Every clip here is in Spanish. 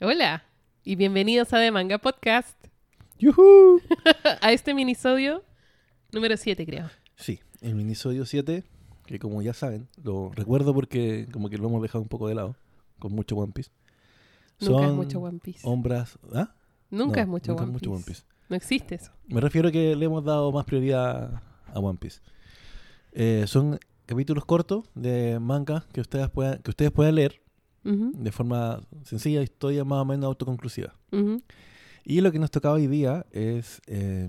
Hola y bienvenidos a The Manga Podcast, ¡Yujú! a este minisodio número 7 creo. Sí, el minisodio 7, que como ya saben, lo recuerdo porque como que lo hemos dejado un poco de lado, con mucho One Piece. Nunca es mucho One Piece. Hombras... ¿Ah? Nunca No, es mucho, nunca One, es mucho Piece. One Piece. No existe eso. Me refiero a que le hemos dado más prioridad a One Piece. Eh, son capítulos cortos de manga que ustedes puedan, que ustedes puedan leer De forma sencilla, historia más o menos autoconclusiva. Y lo que nos tocaba hoy día es eh,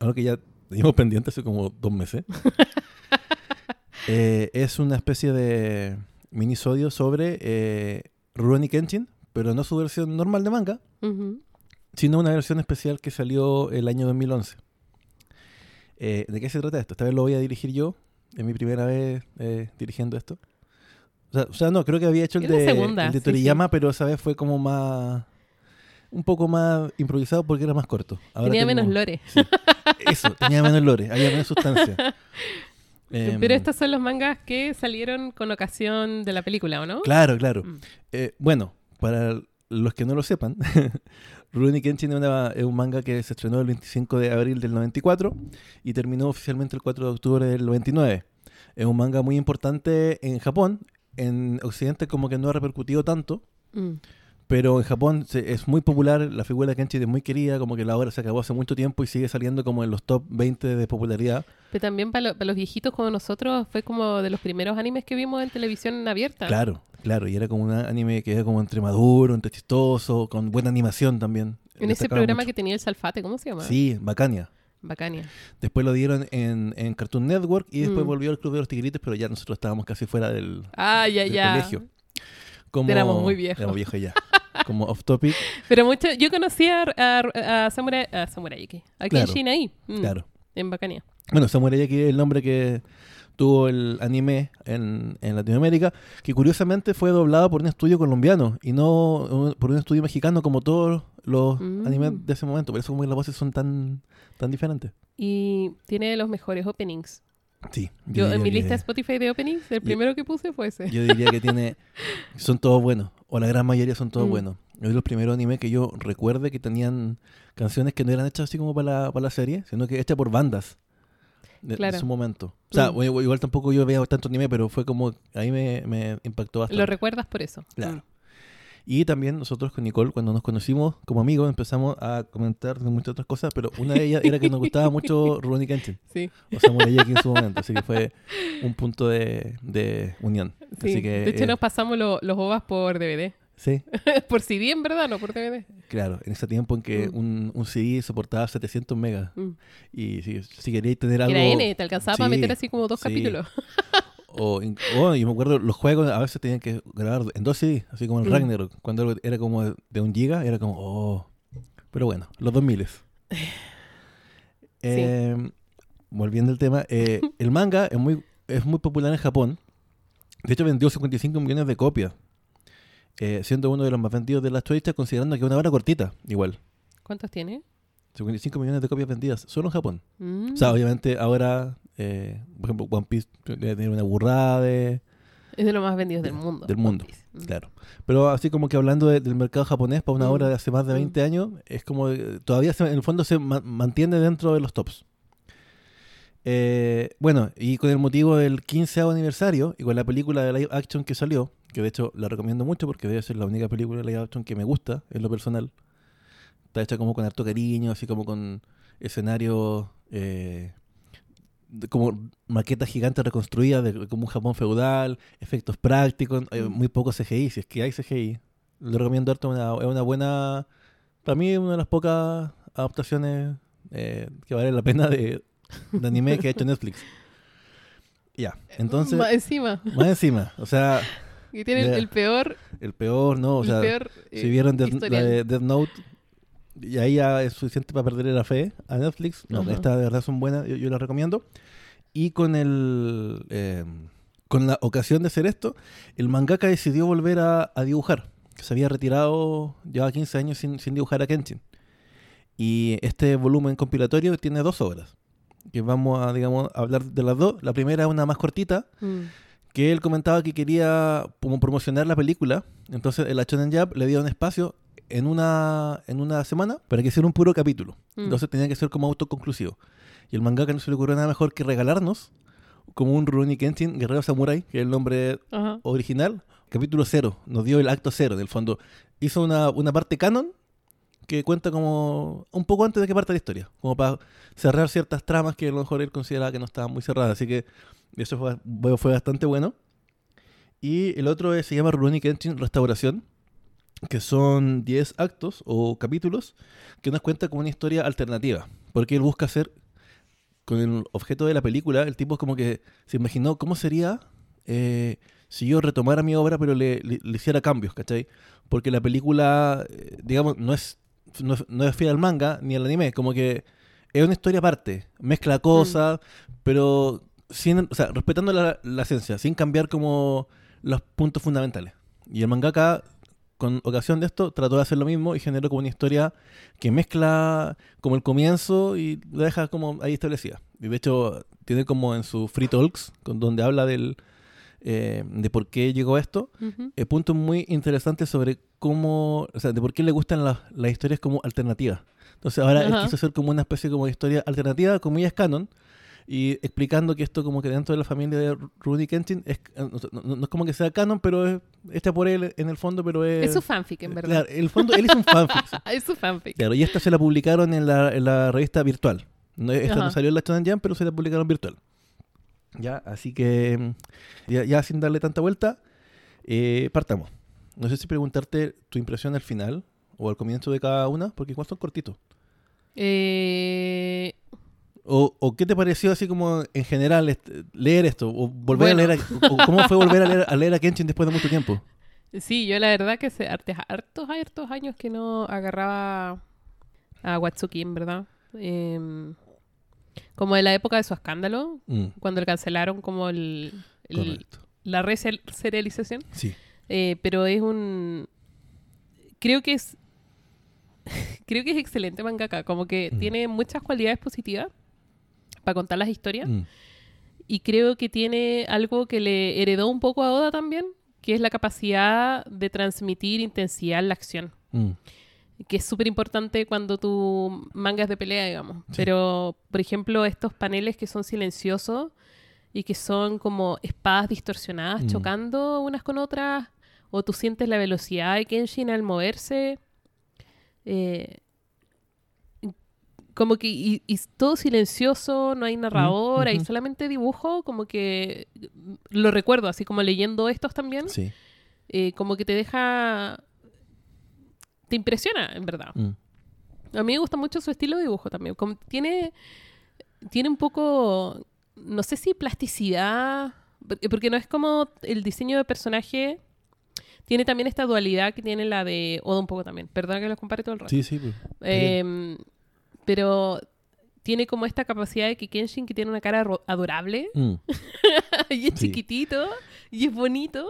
algo que ya teníamos pendiente hace como dos meses. Eh, es una especie de minisodio sobre eh, Rurouni Kenshin, pero no su versión normal de manga, Ujú. sino una versión especial que salió el año 2011. Eh, ¿De qué se trata esto? Esta vez lo voy a dirigir yo. Es mi primera vez eh, dirigiendo esto. O sea, o sea, no, creo que había hecho el de, segunda, el de sí, Toriyama, pero esa vez fue como más... Un poco más improvisado porque era más corto. Ahora Tenía tengo- menos lore. Sí. Eso, tenía menos lore, había menos sustancia. Em, Pero estos son los mangas que salieron con ocasión de la película, ¿o no? Claro, claro. Mm. Eh, bueno, para los que no lo sepan, Rurouni Kenshin es, una- es un manga que se estrenó el 25 de abril del 94 y terminó oficialmente el 4 de octubre del 99. Es un manga muy importante en Japón. En Occidente como que no ha repercutido tanto, Mm. pero en Japón se- es muy popular, la figura de Kenshin es muy querida, como que la obra se acabó hace mucho tiempo y sigue saliendo como en los top 20 de popularidad. Pero también para, lo- para los viejitos como nosotros fue como de los primeros animes que vimos en televisión abierta. Claro, claro, y era como un anime que era como entre maduro, entre chistoso, con buena animación también. En ese programa mucho. que tenía el Salfate, ¿cómo se llama? Sí, Bacania. Bacania. Después lo dieron en, en Cartoon Network y después Mm. volvió al Club de los Tigritos, pero ya nosotros estábamos casi fuera del, Ah, ya, del ya. colegio. Como, Éramos muy viejos. Éramos viejos ya. Como off topic, Pero mucho, yo conocí a, a, a Samurai, a Samurai X, a Claro, Kenshin ahí, mm, claro. en Bacania. Bueno, Samurai X es el nombre que tuvo el anime en, en Latinoamérica, que curiosamente fue doblado por un estudio colombiano y no por un estudio mexicano como todos los Mm. animes de ese momento. Por eso como que las voces son tan, tan diferentes. Y tiene los mejores openings. Sí. Yo, en diría mi lista de Spotify de openings, el primero que puse fue ese. Yo diría que tiene. Son todos buenos. O la gran mayoría son todos Mm. buenos. Es los primeros animes que yo recuerde que tenían canciones que no eran hechas así como para la, para la serie, sino que hechas por bandas. De, Claro. su momento. O sea, Mm. igual tampoco yo veía tanto anime, pero fue como. A mí me, me impactó bastante. Lo recuerdas por eso. Claro. Mm. Y también nosotros con Nicole, cuando nos conocimos como amigos, empezamos a comentar de muchas otras cosas, pero una de ellas era que nos gustaba mucho Rurouni Kenshin. Sí, O Samurai X en su momento. Así que fue un punto de, de unión. sí. Así que, de hecho, eh, nos pasamos lo- los ovas por DVD. Sí, por CD, en verdad, no por DVD. Claro, en ese tiempo en que Mm. un, un CD soportaba 700 megas. Mm. Y si, si queríais tener algo... Era N, te alcanzaba para Sí, meter así como dos sí. capítulos. O, in- o yo me acuerdo, los juegos a veces tenían que grabar en dos CD, así como el Mm. Ragnarok. Cuando era como de, un giga, era como, oh. Pero bueno, los 2000 eh, Volviendo al tema, eh, el manga es muy, es muy popular en Japón. De hecho, vendió 55 millones de copias. eh, siendo uno de los más vendidos de las fechas, considerando que es una hora cortita, igual. ¿Cuántos tiene? 55 millones de copias vendidas solo en Japón. Mm. O sea, obviamente ahora, eh, por ejemplo, One Piece debe tener una burrada de... es de los más vendidos del mundo. Del mundo. Mm. Claro. Pero así como que hablando de- del mercado japonés para una Mm. obra de hace más de Mm. 20 años, es como eh, todavía se- en el fondo se ma- mantiene dentro de los tops. Eh, bueno, y con el motivo del 15 aniversario y con la película de live action que salió, que de hecho la recomiendo mucho porque debe ser la única película de live action que me gusta en lo personal. Está hecha como con harto cariño, así como con escenarios, eh, de- como maquetas gigantes reconstruidas de como un Japón feudal, efectos prácticos, eh, Mm. muy poco CGI, si es que hay CGI. Lo recomiendo harto, una, es una buena, para mí es una de las pocas adaptaciones eh, que vale la pena de, de anime que ha hecho Netflix. Ya, entonces, Más encima. más encima, o sea, Y tiene el, peor. el peor, ¿no? O sea, peor eh, si vieron Death- la de Death Note, y ahí ya es suficiente para perderle la fe a Netflix. No, Ajá. estas de verdad son buenas, yo, yo las recomiendo. Y con el eh, con la ocasión de hacer esto, el mangaka decidió volver a, a dibujar. Se había retirado, llevaba 15 años sin, sin dibujar a Kenshin. Y este volumen compilatorio tiene dos obras. Que vamos a, digamos, a hablar de las dos. La primera es una más cortita, Mm. que él comentaba que quería como promocionar la película. Entonces el Shonen Jump le dio un espacio en una, en una semana para que hiciera un puro capítulo. Mm. Entonces tenía que ser como autoconclusivo. Y el mangaka no se le ocurrió nada mejor que regalarnos como un Rurouni Kenshin Guerrero Samurai, que es el nombre Ajá. original, capítulo cero, nos dio el acto cero, del fondo. Hizo una, una parte canon que cuenta como un poco antes de que parte la historia, como para cerrar ciertas tramas que a lo mejor él consideraba que no estaban muy cerradas, así que eso fue, fue bastante bueno. Y el otro es- se llama Rurouni Kenshin Restauración, que son 10 actos o capítulos que nos cuenta como una historia alternativa, porque él busca hacer con el objeto de la película, el tipo como que se imaginó cómo sería eh, si yo retomara mi obra pero le, le- le hiciera cambios, ¿cachai? Porque la película, eh, digamos, no es, no, es- no es fiel al manga ni al anime, como que es una historia aparte, mezcla cosas, pero sin, o sea, respetando la, la esencia, sin cambiar como los puntos fundamentales. Y el mangaka, con ocasión de esto, trató de hacer lo mismo y generó como una historia que mezcla como el comienzo y lo deja como ahí establecida. Y de hecho, tiene como en su Free Talks, con donde habla del, eh, de por qué llegó esto, eh, puntos muy interesantes sobre cómo, o sea, de por qué le gustan las, las historias como alternativas. Entonces ahora él Ajá. quiso hacer como una especie como de historia alternativa, comillas canon, y explicando que esto como que dentro de la familia de Rudy Kenshin es, no, no- no es como que sea canon, pero es hecha por él en el fondo, pero es... Es su fanfic, en verdad. Claro, el fondo él es un fanfic. sí. es su fanfic. Claro, y esta se la publicaron en la, en la revista virtual. No, esta no salió en la Shonen Jump, pero se la publicaron virtual. Ya, así que mm, ya, ya sin darle tanta vuelta, eh, partamos. No sé si preguntarte tu impresión al final o al comienzo de cada una, porque igual son cortitos. Eh, O, o qué te pareció así como en general este, leer esto? O volver Bueno. a leer a- o ¿Cómo fue volver a leer, a leer a Kenshin después de mucho tiempo? sí, yo la verdad que hace hartos, años que no agarraba a Watsuki, en verdad. Em, como en la época de su escándalo, Mm, cuando le cancelaron como el, la reserialización. Sí. Eh, pero es un... Creo que es... creo que es excelente mangaka. Como que Mm. tiene muchas cualidades positivas para contar las historias. Mm, Y creo que tiene algo que le heredó un poco a Oda también, que es la capacidad de transmitir intensidad en la acción. mm, Que es súper importante cuando tu mangas de pelea, digamos. Sí. Pero, por ejemplo, estos paneles que son silenciosos y que son como espadas distorsionadas Mm. chocando unas con otras, o tú sientes la velocidad de Kenshin al moverse. eh, como que y, y todo silencioso, no hay narrador, hay ujú. solamente dibujo, como que lo recuerdo, así como leyendo estos también, sí. eh, como que te deja, te impresiona, en verdad. mm, A mí me gusta mucho su estilo de dibujo también. Como tiene, tiene un poco, no sé si plasticidad, porque no es como el diseño de personaje. Tiene también esta dualidad que tiene la de Oda un poco también. Perdona que los compare todo el rato. Sí, sí. pues. Pero tiene como esta capacidad de que Kenshin, que tiene una cara adorable, Mm, y es Sí. chiquitito, y es bonito,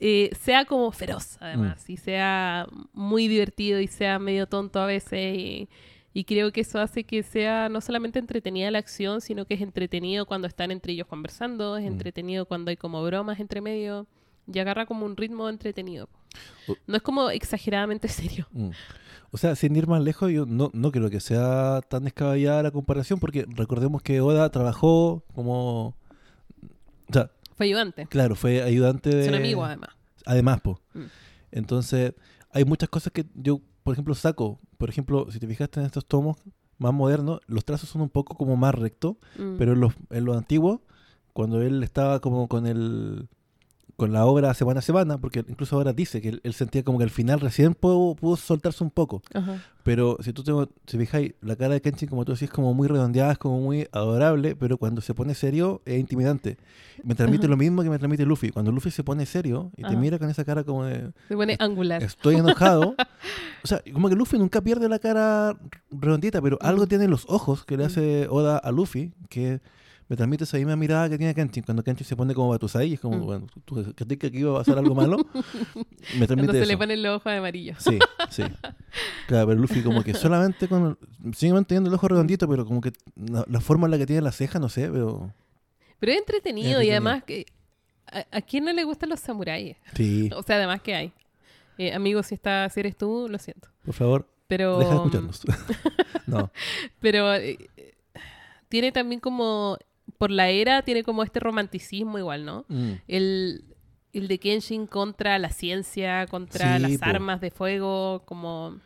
eh, sea como feroz, además, y sea muy divertido y sea medio tonto a veces. Y, y creo que eso hace que sea no solamente entretenida la acción, sino que es entretenido cuando están entre ellos conversando, es Mm. entretenido cuando hay como bromas entre medio, y agarra como un ritmo entretenido. No es como exageradamente serio. O sea, sin ir más lejos, yo no, no creo que sea tan descabellada la comparación, porque recordemos que Oda trabajó como. O sea, Fue ayudante. claro, fue ayudante de. Es un amigo, además. Además. Mm. Entonces, hay muchas cosas que yo, por ejemplo, saco. Por ejemplo, si te fijaste en estos tomos más modernos, los trazos son un poco como más rectos, Mm. pero en los, en los antiguos, cuando él estaba como con el con la obra semana a semana, porque incluso ahora dice que él, él sentía como que al final recién pudo, pudo soltarse un poco. Ajá. Pero si tú te, si fijáis, la cara de Kenshin, como tú decís, es como muy redondeada, es como muy adorable, pero cuando se pone serio es intimidante. Me transmite Ajá. lo mismo que me transmite Luffy. Cuando Luffy se pone serio y te mira con esa cara como de Se pone angular. estoy enojado. o sea, como que Luffy nunca pierde la cara redondita, pero algo tiene en los ojos que le hace Oda a Luffy que me transmite esa misma mirada que tiene Kenshin. Cuando Kenshin se pone como Batusai y es como, Mm. bueno, tú crees que aquí iba a pasar algo malo. me transmite Cuando se eso. le ponen los ojos amarillos. Sí, sí. Claro, pero Luffy como que solamente con... Sigue manteniendo el ojo redondito, pero como que la, la forma en la que tiene la ceja, no sé, pero... Pero es entretenido, Es y además que... ¿a, a quién no le gustan los samuráis? Sí. O sea, además que hay. Eh, amigo, si, está, si eres tú, lo siento. Por favor, Pero, deja de escucharnos. no. pero eh, tiene también como, por la era, tiene como este romanticismo igual, ¿no? Mm. El, el de Kenshin contra la ciencia, contra Sí, las po. armas de fuego, como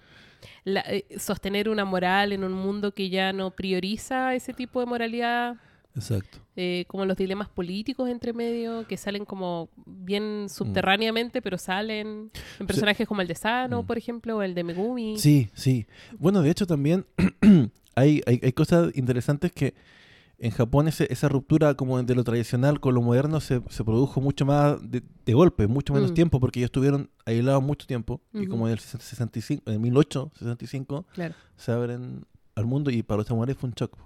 la- eh, sostener una moral en un mundo que ya no prioriza ese tipo de moralidad, Exacto. eh, como los dilemas políticos entre medio, que salen como bien subterráneamente, pero salen en personajes como el de Sano, Mm. por ejemplo, o el de Megumi. Sí, sí. Bueno, de hecho también hay, hay, hay cosas interesantes que en Japón ese- esa ruptura como de lo tradicional con lo moderno se, se produjo mucho más de, de golpe, mucho menos Mm. tiempo, porque ellos estuvieron aislados mucho tiempo. Y como en el 65, en el 1865 Claro. se abren al mundo y para los samuráis fue un shock.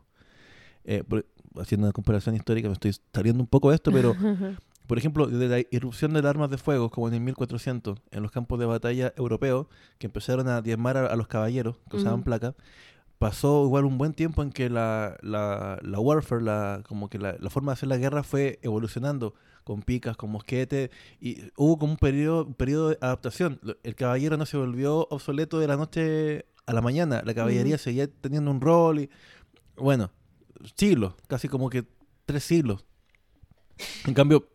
Eh, por- haciendo una comparación histórica, me estoy saliendo un poco de esto, pero por ejemplo, de la irrupción de las armas de fuego, como en el 1400, en los campos de batalla europeos, que empezaron a diezmar a, a los caballeros que usaban Ujú. placa, pasó igual un buen tiempo en que la, la, la warfare, la, como que la, la forma de hacer la guerra fue evolucionando con picas, con mosquetes, y hubo como un periodo, un periodo de adaptación. El caballero no se volvió obsoleto de la noche a la mañana, la caballería seguía teniendo un rol, y bueno, siglos, casi como que tres siglos. En cambio,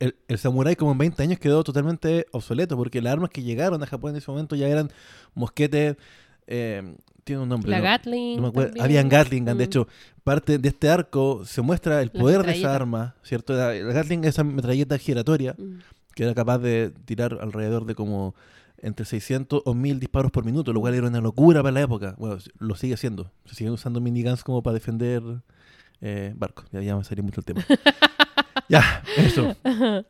el, el samurái como en 20 años quedó totalmente obsoleto porque las armas que llegaron a Japón en ese momento ya eran mosquetes, eh, tiene un nombre. La ¿no? Gatling. No me acuerdo. también. Habían Gatling, de Mm. hecho, parte de este arco se muestra el poder de esa arma, ¿cierto? La, la Gatling es esa metralleta giratoria Mm. que era capaz de tirar alrededor de como entre 600 o 1000 disparos por minuto, lo cual era una locura para la época. Bueno, lo sigue haciendo. Se siguen usando miniguns como para defender eh, barcos. Ya, ya me salió mucho el tema. ya, eso.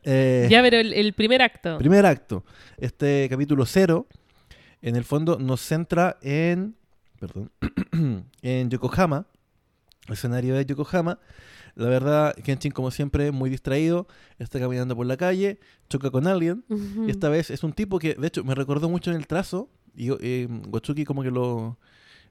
Eh, ya, pero el, el primer acto. Primer acto. Este capítulo cero, en el fondo, nos centra en. Perdón. en Yokohama. El escenario de Yokohama. La verdad, Kenshin, como siempre, muy distraído. Está caminando por la calle. Choca con alguien. Y esta vez es un tipo que, de hecho, me recordó mucho en el trazo. Y eh, Gochuki, como que lo.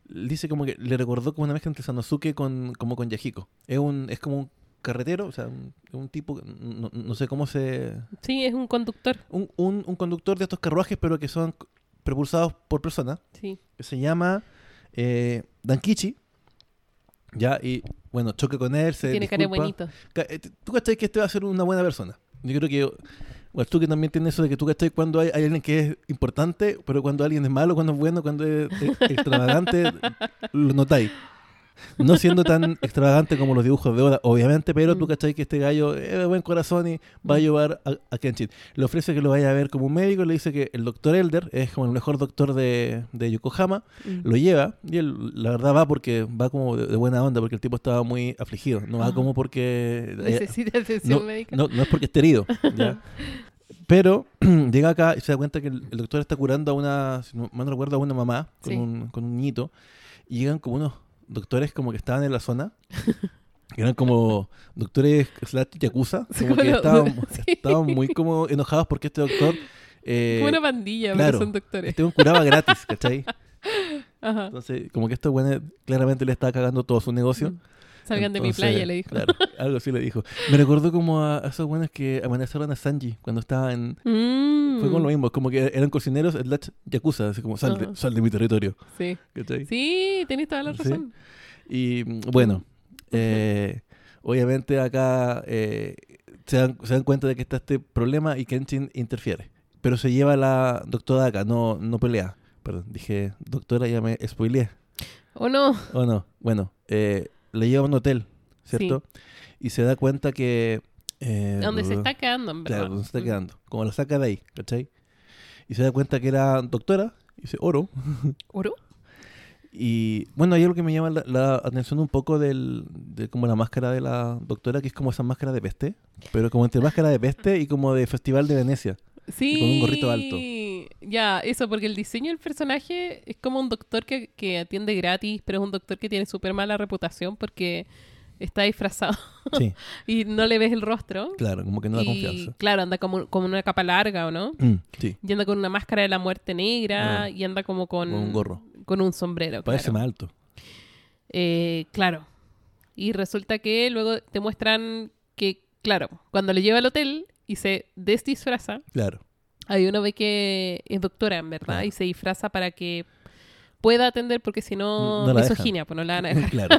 Dice como que le recordó como una mezcla entre Sanosuke con, como con Yahiko. Es, un, es como un carretero, o sea, un, un tipo, no, no sé cómo se, Sí, es un conductor. un, un- un conductor de estos carruajes, pero que son propulsados por persona, Sí. que se llama eh, Dankichi. Ya, y bueno, choca con él, se Tiene cara. Ca- eh, Tú cachai que este va a ser una buena persona. Yo creo que, que también tienes eso de que tú cachai cuando hay, hay alguien que es importante, pero cuando alguien es malo, cuando es bueno, cuando es, es extravagante, lo notáis. No siendo tan extravagante como los dibujos de Oda, obviamente, pero tú Mm. cachai que este gallo es de buen corazón y va a ayudar a, a Kenshin. Le ofrece que lo vaya a ver como un médico, le dice que el doctor Elder es como el mejor doctor de, de Yokohama, Mm. lo lleva y él la verdad va porque va como de, de buena onda porque el tipo estaba muy afligido no va Ah. como porque eh, Necesita atención no, médica. no, no es porque esté herido ¿ya? pero llega acá y se da cuenta que el, el doctor está curando a una si no mal recuerdo a una mamá con, Sí. un, con un niñito y llegan como unos doctores como que estaban en la zona que eran como doctores slash yakuza como que estaban, muy como enojados porque este doctor eh, Como una pandilla, claro, pero son doctores. este curaba gratis ¿cachai? Ajá. Entonces, como que estos güeyes claramente le está cagando todo su negocio. Mm. Salgan de mi playa, le dijo. Claro, algo así le dijo. Me recordó como a, a esos buenos que amenazaron a Sanji cuando estaba en... Mm. Fue como lo mismo, como que eran cocineros slash yakuza, así como sal de, Ajá. sal de mi territorio. Sí. ¿cachai? Sí, tenés toda la Sí. razón. Y bueno, eh, obviamente acá eh, se, dan, se dan cuenta de que está este problema y Kenshin interfiere. Pero se lleva la doctora acá, no, no pelea. Perdón, dije doctora, ya me spoileé. ¿O no? ¿O no? Bueno, eh, le lleva a un hotel, ¿cierto? Y se da cuenta que... Eh, Donde se está quedando, en verdad. Claro, donde se está quedando. Como lo saca de ahí, ¿cachai? Y se da cuenta que era doctora, y dice oro. ¿Oro? Y bueno, hay algo que me llama la, la atención un poco del, de como la máscara de la doctora, que es como esa máscara de peste, pero como entre máscara de peste y como de Festival de Venecia. Sí. con un gorrito alto. Ya, eso, porque el diseño del personaje es como un doctor que, que atiende gratis, pero es un doctor que tiene súper mala reputación porque está disfrazado Sí, y no le ves el rostro. claro, como que no da y confianza. claro, anda como, como una capa larga, ¿o no? Mm, sí, Y anda con una máscara de la muerte negra Ah. y anda como con, con un gorro. con un sombrero. Parece claro. más alto. Eh, claro. Y resulta que luego te muestran que, claro, cuando le lleva al hotel y se desdisfraza, Claro. Ahí uno ve que es doctora, en verdad, Claro. y se disfraza para que pueda atender, porque si no, No misoginia, pues no la van a dejar. claro.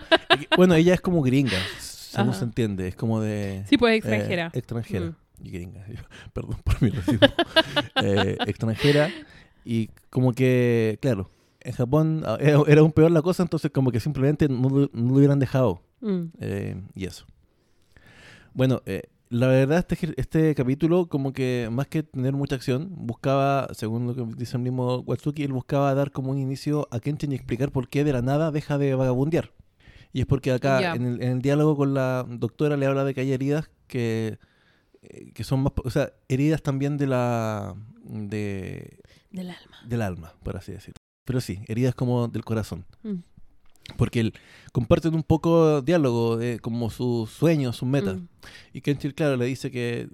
Bueno, ella es como gringa, según Ajá. se entiende. Es como de... Sí, pues eh, extranjera. extranjera. Mm. Y gringa. Perdón por mi racismo. Eh, extranjera. Y como que, claro, en Japón ah, era, aún peor la cosa, entonces como que simplemente no, lo- no lo hubieran dejado. Mm. Eh, y eso. Bueno, eh, la verdad este, este capítulo como que más que tener mucha acción, buscaba, según lo que dice el mismo Watsuki, él buscaba dar como un inicio a Kenshin y explicar por qué de la nada deja de vagabundear. Y es porque acá Ya. en, el, en el diálogo con la doctora le habla de que hay heridas que, eh, que son más, o sea, heridas también de la de, Del alma. del alma, por así decirlo. Pero sí, heridas como del corazón. Mm. Porque él comparten un poco diálogo de como sus sueños, sus metas. Mm. Y Kenchil, claro, le dice que.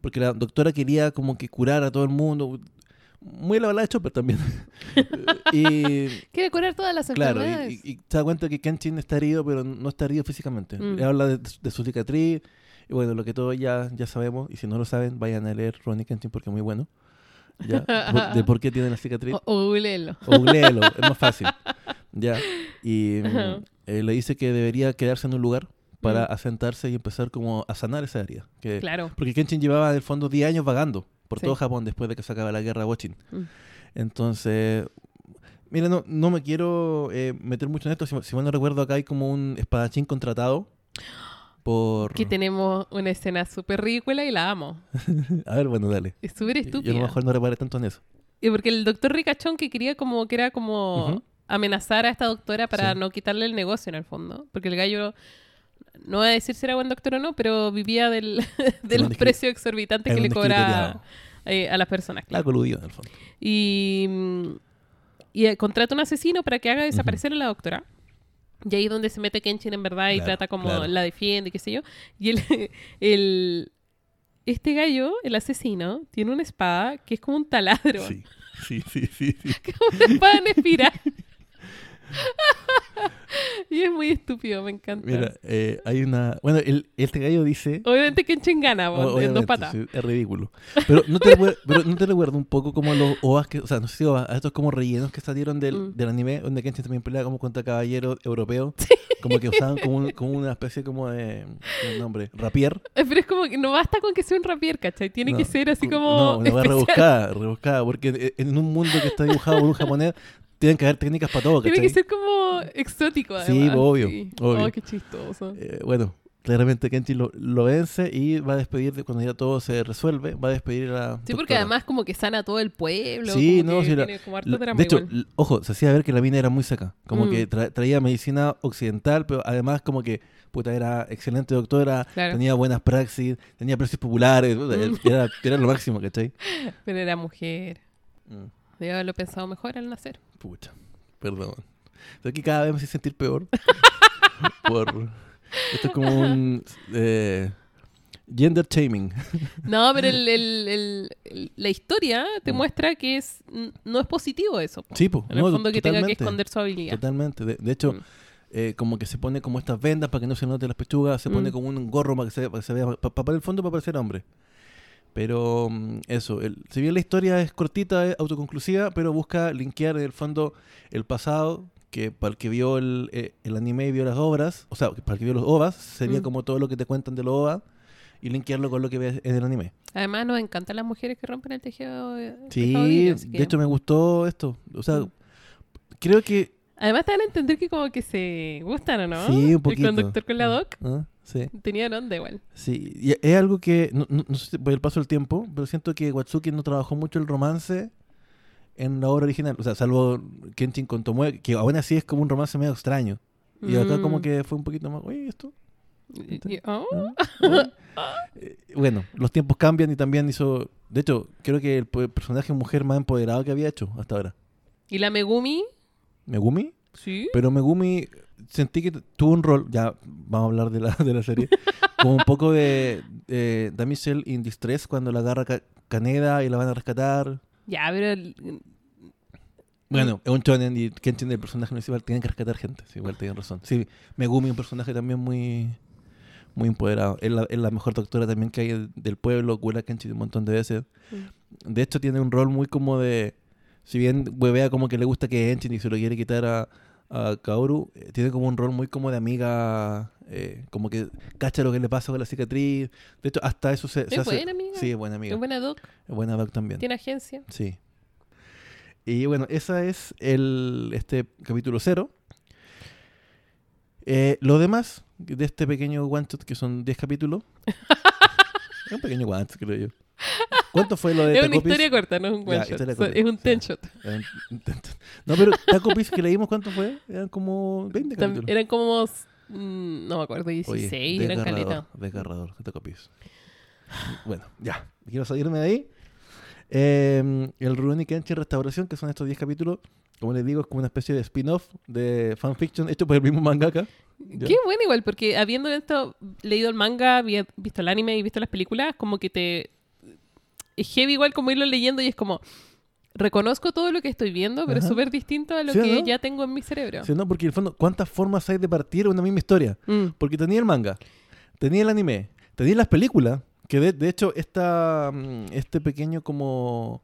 Porque la doctora quería como que curar a todo el mundo. Muy la balada de Chopper también. y. Quiere curar todas las Claro, enfermedades. y, y se da cuenta que Kenshin está herido, pero no está herido físicamente. Mm. Le habla de, de su cicatriz. Y bueno, lo que todos ya, ya sabemos. Y si no lo saben, vayan a leer Ronnie Kenshin porque es muy bueno. ¿Ya? De por qué tiene la cicatriz. O, o googleelo. O googleelo, es más fácil. Ya. Y mm, eh, le dice que debería quedarse en un lugar para Mm. asentarse y empezar como a sanar esa herida. Que, Claro. Porque Kenshin llevaba en el fondo 10 años vagando por Sí. todo Japón después de que se acaba la guerra Watching. Mm. Entonces, mira, no, no me quiero eh, meter mucho en esto. Si, si mal no recuerdo, acá hay como un espadachín contratado por... Que tenemos una escena súper ridícula y la amo. A ver, bueno, dale. Es súper Yo estúpida. a lo mejor no reparé tanto en eso. Y porque el doctor Ricachón que quería como que era como amenazar a esta doctora para Sí. no quitarle el negocio en el fondo. Porque el gallo, no voy a decir si era buen doctor o no, pero vivía del, de los precios exorbitantes que le cobraba eh, a las personas. La coludió, en el fondo. Y, mm, y eh, contrata un asesino para que haga desaparecer a la doctora. Y ahí es donde se mete Kenshin en verdad y Claro, trata como claro. la defiende, qué sé yo. Y el, el, este gallo, el asesino, tiene una espada que es como un taladro. Sí, sí, sí, sí. una espada en espiral. y es muy estúpido, me encanta. Mira, eh, hay una... Bueno, el, este gallo dice... Obviamente gana, po, en dos patas. sí, es ridículo. Pero no te, pero no te recuerdo un poco como los OVAs que, o sea, no sé si estos como rellenos que salieron del, Mm. del anime, donde Kenshin también pelea como contra caballeros europeos, como que usaban como, un- como una especie como de, un nombre, rapier. Eh, Pero es como que no basta con que sea un rapier, ¿cachai? Tiene No, que ser así co- como. No, una especial. rebuscada, rebuscada, porque en en un mundo que está dibujado por un japonés, tienen que haber técnicas para todo, Tiene ¿cachai? que ser como exótico, Sí, obvio, obvio. Oh, qué chistoso. Eh, bueno, claramente Kenshin lo, lo vence y va a despedir, de, cuando ya todo se resuelve, va a despedir a la Sí, porque doctora. además como que sana a todo el pueblo. Sí, como no, que sí, la- tiene como harto La- drama de hecho, igual. ojo, se hacía ver que la mina era muy seca. Como Mm. que tra- traía medicina occidental, pero además como que puta, era excelente doctora, Claro. tenía buenas praxis, tenía precios populares, Mm. era, era lo máximo, ¿cachai? Pero era mujer. Mm, Debe haberlo pensado mejor al nacer. Pucha, perdón. Pero aquí cada vez me hace sentir peor. por... Esto es como un... eh, gender shaming. No, pero el- el- el- la historia te Mm. muestra que es no es positivo eso. po. Sí, po, En el fondo que tenga que esconder su habilidad. Totalmente. De, de hecho, Mm. eh, como que se pone como estas vendas para que no se note las pechugas, se pone Mm. como un gorro para que se, para que se vea, para, para el fondo para parecer hombre. Pero mm, eso, el, si bien la historia es cortita, es autoconclusiva, pero busca linkear en el fondo el pasado, que para el que vio el, eh, el anime y vio las obras, o sea, para el que vio los OVAs, sería Mm. como todo lo que te cuentan de los OVAs y linkearlo con lo que ves en el anime. Además nos encantan las mujeres que rompen el tejido. eh, Sí, de que- hecho me gustó esto. O sea, Mm. creo que... Además te van a entender que como que se gustan o no. Sí, un poquito. El conductor con la doc Ah, Sí. tenían onda igual. Sí, y es algo que, no, no- no sé por el paso del tiempo, pero siento que Watsuki no trabajó mucho el romance en la obra original. O sea, salvo Kenshin con Tomoe, que aún así es como un romance medio extraño. Y acá como Mm. que fue un poquito más, oye, esto. Y- oh. ¿Ah? ¿Ah? Eh, bueno, los tiempos cambian y también hizo... De hecho, creo que el personaje mujer más empoderado que había hecho hasta ahora. Y la Megumi, Megumi. sí. Pero Megumi sentí que tuvo un rol, ya vamos a hablar de la, de la serie, como un poco de, de Damsel in Distress cuando la agarra Kaneda y la van a rescatar. Ya, pero el- Bueno, es un shonen y Kenshin el personaje principal tienen que rescatar gente, sí, igual tienen razón. Sí, Megumi un personaje también muy muy empoderado. Es la, es la mejor doctora también que hay del pueblo, cura Kenshin un montón de veces. Mm. De hecho, tiene un rol muy como de. Si bien huevea como que le gusta que Kenshin y se lo quiere quitar a, a Kaoru, eh, tiene como un rol muy como de amiga. eh, como que cacha lo que le pasa con la cicatriz. De hecho, hasta eso se, se Es hace. buena amiga. Sí, es buena amiga. Es buena doc. Es buena doc también. Tiene agencia. Sí. Y bueno, esa es el este capítulo cero. Eh, lo demás de este pequeño one shot, que son 10 capítulos. es un pequeño one shot, creo yo. ¿Cuánto fue lo de Es una Taco Piece? historia corta, no es un Ya, one shot. historia So- corta, Es un ten shot. Eran- No, pero Taco Piece que leímos, ¿cuánto fue? Eran como 20 Tam- capítulos. Eran como, mm, no me acuerdo, 16, Oye, eran caleta. desgarrador, desgarrador, de Taco Piece. Bueno, ya, quiero salirme de ahí. Eh, el Rurouni Kenshin Restauración, que son estos 10 capítulos, como les digo, es como una especie de spin-off de fanfiction hecho por el mismo mangaka. Ya. Qué bueno igual, porque habiendo esto, leído el manga, vi- visto el anime y visto las películas, como que te... Es heavy igual como irlo leyendo y es como... Reconozco todo lo que estoy viendo, pero es Ajá. súper distinto a lo ¿Sí que no? ya tengo en mi cerebro. ¿Sí no? Porque en el fondo, ¿cuántas formas hay de partir una misma historia? Mm. Porque tenía el manga, tenía el anime, tenía las películas, que de, de hecho esta, mm, este pequeño como...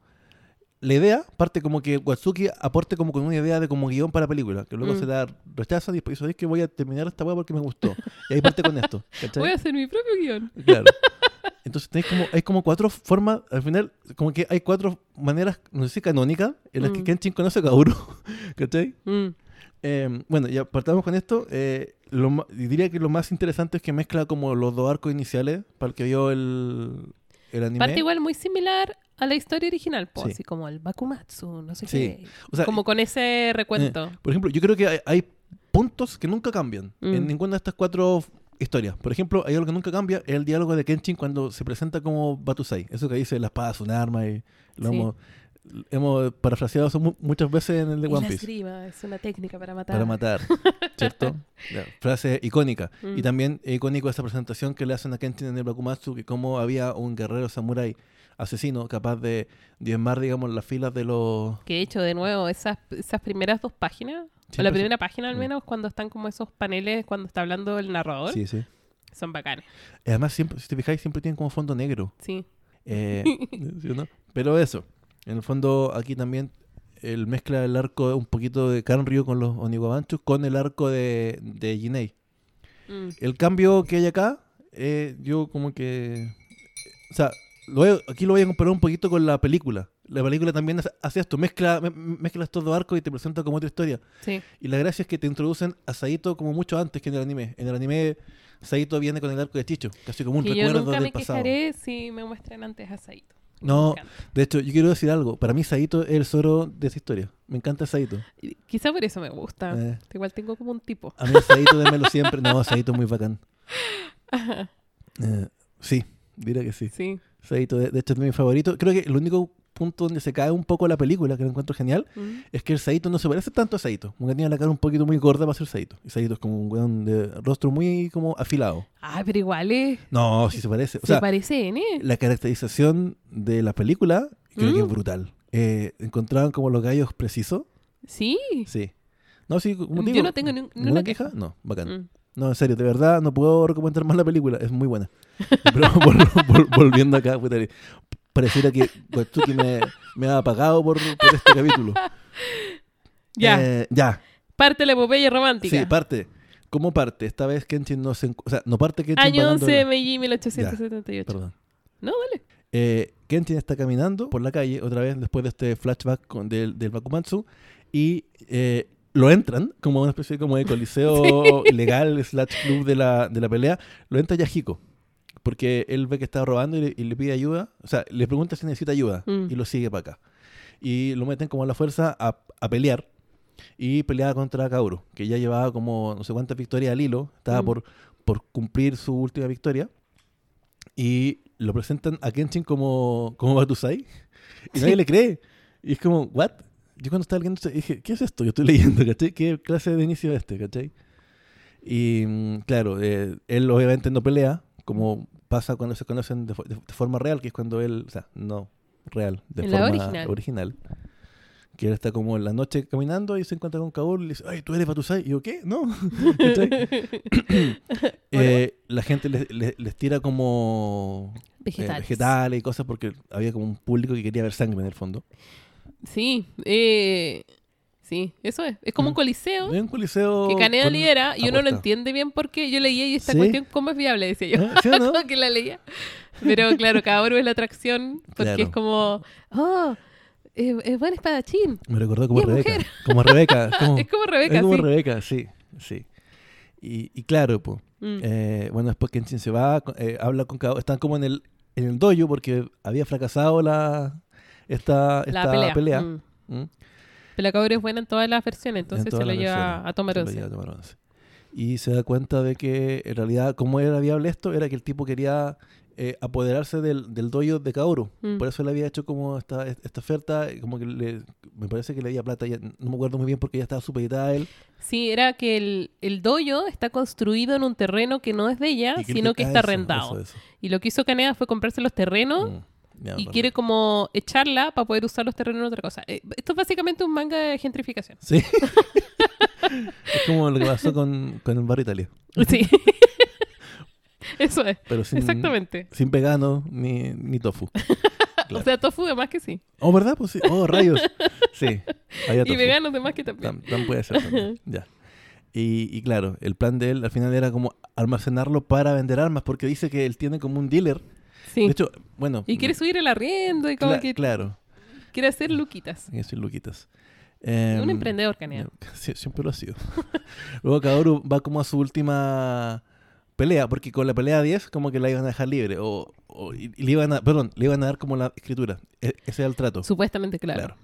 La idea parte como que Watsuki aporte como con una idea de como guion para película, que luego Mm. se la rechazan y después dice, "Es que voy a terminar esta weá porque me gustó. Y ahí parte con esto. ¿cachai? Voy a hacer mi propio guion. Claro. Entonces tenéis como, hay como cuatro formas, al final, como que hay cuatro maneras, no sé si canónicas, en las que Mm. Kenshin conoce a Kaoru. ¿Cachai? Mm. Eh, bueno, ya partamos con esto. Eh, lo diría que lo más interesante es que mezcla como los dos arcos iniciales para el que vio el, el anime. Parte igual muy similar a la historia original, po, Sí. así como el Bakumatsu, no sé Sí. qué. O sea, como con ese recuento. Por ejemplo, yo creo que hay, hay puntos que nunca cambian Mm. en ninguna de estas cuatro historias. Por ejemplo, hay algo que nunca cambia, es el diálogo de Kenshin cuando se presenta como Batusai. Eso que dice la espada es un arma y lo Sí. hemos, hemos parafraseado eso mu- muchas veces en el de One Piece. esgrima es una técnica para matar. Para matar, ¿cierto? La frase icónica. Mm. Y también es icónico esa presentación que le hacen a Kenshin en el Bakumatsu, que como había un guerrero samurái asesino capaz de diezmar, digamos, las filas de los... Que de hecho, de nuevo, esas, esas primeras dos páginas, o la Siempre primera página al Mm. menos, cuando están como esos paneles, cuando está hablando el narrador, Sí, sí. son bacanes. Y Además, siempre, si te fijáis, siempre tienen como fondo negro. Sí. Eh, ¿sí o no? Pero eso, en el fondo aquí también el mezcla el arco un poquito de Kanryu con los Oniwabanchus con el arco de, de Jinei. Mm. El cambio que hay acá, eh, yo como que... O sea, a- aquí lo voy a comparar un poquito con la película. La película también hace- esto, mezcla, me- mezcla estos dos arcos y te presenta como otra historia. Sí. Y la gracia es que te introducen a Saito como mucho antes que en el anime. En el anime, Saito viene con el arco de Chicho, casi como un que yo recuerdo nunca del me pasado. quejaré si me muestran antes a Saito. No. De hecho, yo quiero decir algo. Para mí, Saito es el Zoro de esa historia. Me encanta Saito. Quizá por eso me gusta. Eh, Igual tengo como un tipo. a mí Saito démelo siempre. No, Saito es muy bacán. Eh, sí, diría que sí. Sí. Saito, de, de hecho, es mi favorito. Creo que el único punto donde se cae un poco la película, que lo encuentro genial, Mm. es que el Saito no se parece tanto a Saito. Como que tiene la cara un poquito muy gorda para ser Saito. Y Saito es como un weón de rostro muy como afilado. Ah, pero igual es. No, sí se parece. O se sea, parece N. la caracterización de la película creo que Mm. es brutal. Eh, encontraban como los gallos precisos. Sí. Sí. No, sí, como Yo digo, no tengo ni, ni ¿ninguna una queja? queja. No, bacán. Mm. No, en serio, de verdad no puedo recomendar más la película, es muy buena. Pero vol- vol- volviendo acá, pareciera que Watsuki me, me ha apagado por, por este capítulo. Ya. Eh, ya, Parte la epopeya romántica. sí, parte. ¿Cómo parte? Esta vez Kenshin no se... O sea, no parte Kenshin Año parando 11 de Meiji 1878. Perdón. No, dale. Eh, Kenshin está caminando por la calle otra vez después de este flashback con, del, del Bakumatsu y eh, lo entran como una especie como de coliseo legal slash club de la, de la pelea. Lo entra Yahiko porque él ve que está robando y le, y le pide ayuda. O sea, le pregunta si necesita ayuda Mm. y lo sigue para acá. Y lo meten como a la fuerza a, a pelear y peleaba contra Kaoru, que ya llevaba como no sé cuántas victorias al hilo, estaba Mm. por, por cumplir su última victoria. Y lo presentan a Kenshin como, como Batusai. Y Sí. nadie le cree. Y es como, ¿what? Yo cuando estaba leyendo dije, ¿qué es esto? Yo estoy leyendo, ¿cachai? ¿Qué clase de inicio es este, ¿cachai? Y mm, claro, eh, él obviamente no pelea, como pasa cuando se conocen de, de- de forma real, que es cuando él, o sea, no real, de la forma original. original. Que él está como en la noche caminando y se encuentra con Kaoru y le dice, ay, tú eres Batusai. Y yo, ¿qué? No. Eh, la gente les, les- les tira como eh, Vegetales. vegetales y cosas porque había como un público que quería ver sangre en el fondo. Sí, eh, sí, eso es. Es como Mm. un coliseo Es un coliseo que Caneda lidera y uno no entiende bien por qué. Yo leía y esta ¿Sí? cuestión, ¿cómo es viable? Decía yo. ¿Eh? ¿Sí o no? Que la leía. Pero claro, cada uno es la atracción porque Claro. es como, oh, es, es buen espadachín. Me recordó como Rebeca. Como Rebeca. es como- es como Rebeca, es como sí. Rebeca, sí, sí. Y, y claro, pues. Mm. Eh, bueno, después Kenshin se va, eh, habla con cada Están como en el, en el dojo porque había fracasado la esta, la esta pelea. pelea. Mm. ¿Mm? Pelacabro es buena en todas las versiones, En entonces se todas lo lleva a tomar Se lo lleva a tomar once. Y se da cuenta de que en realidad, ¿cómo era viable esto? Era que el tipo quería eh, apoderarse del, del dojo de Kaoru. Mm. Por eso le había hecho como esta, esta oferta, como que le, me parece que le había plata, ya- no me acuerdo muy bien porque ya estaba supeditada a él. Sí, era que el, el dojo está construido en un terreno que no es de ella, sino que ah, está arrendado. Y lo que hizo Caneda fue comprarse los terrenos Mm, ya y quiere como echarla para poder usar los terrenos en otra cosa. Eh, esto es básicamente un manga de gentrificación. Sí. es como lo que pasó con, con el barrio Italia. Sí. Eso es, Pero sin, exactamente. sin vegano ni, ni tofu. O sea, tofu de más que sí. Oh, ¿verdad? Pues sí. Oh, rayos. Sí. Había Y veganos de más que también. Tam- tam puede ser también. Ya. Y, y claro, el plan de él al final era como almacenarlo para vender armas, porque dice que él tiene como un dealer. Sí. De hecho, bueno. y quiere subir el arriendo y como cla- que Claro. quiere hacer luquitas. Que decir luquitas. Em, un emprendedor Caneda. Sí, siempre lo ha sido. Luego Kaoru va como a su última pelea, porque con la pelea 10 como que la iban a dejar libre, o, o- y le iban a, perdón, le iban a dar como la escritura. E- ese era el trato. Supuestamente, claro. Claro.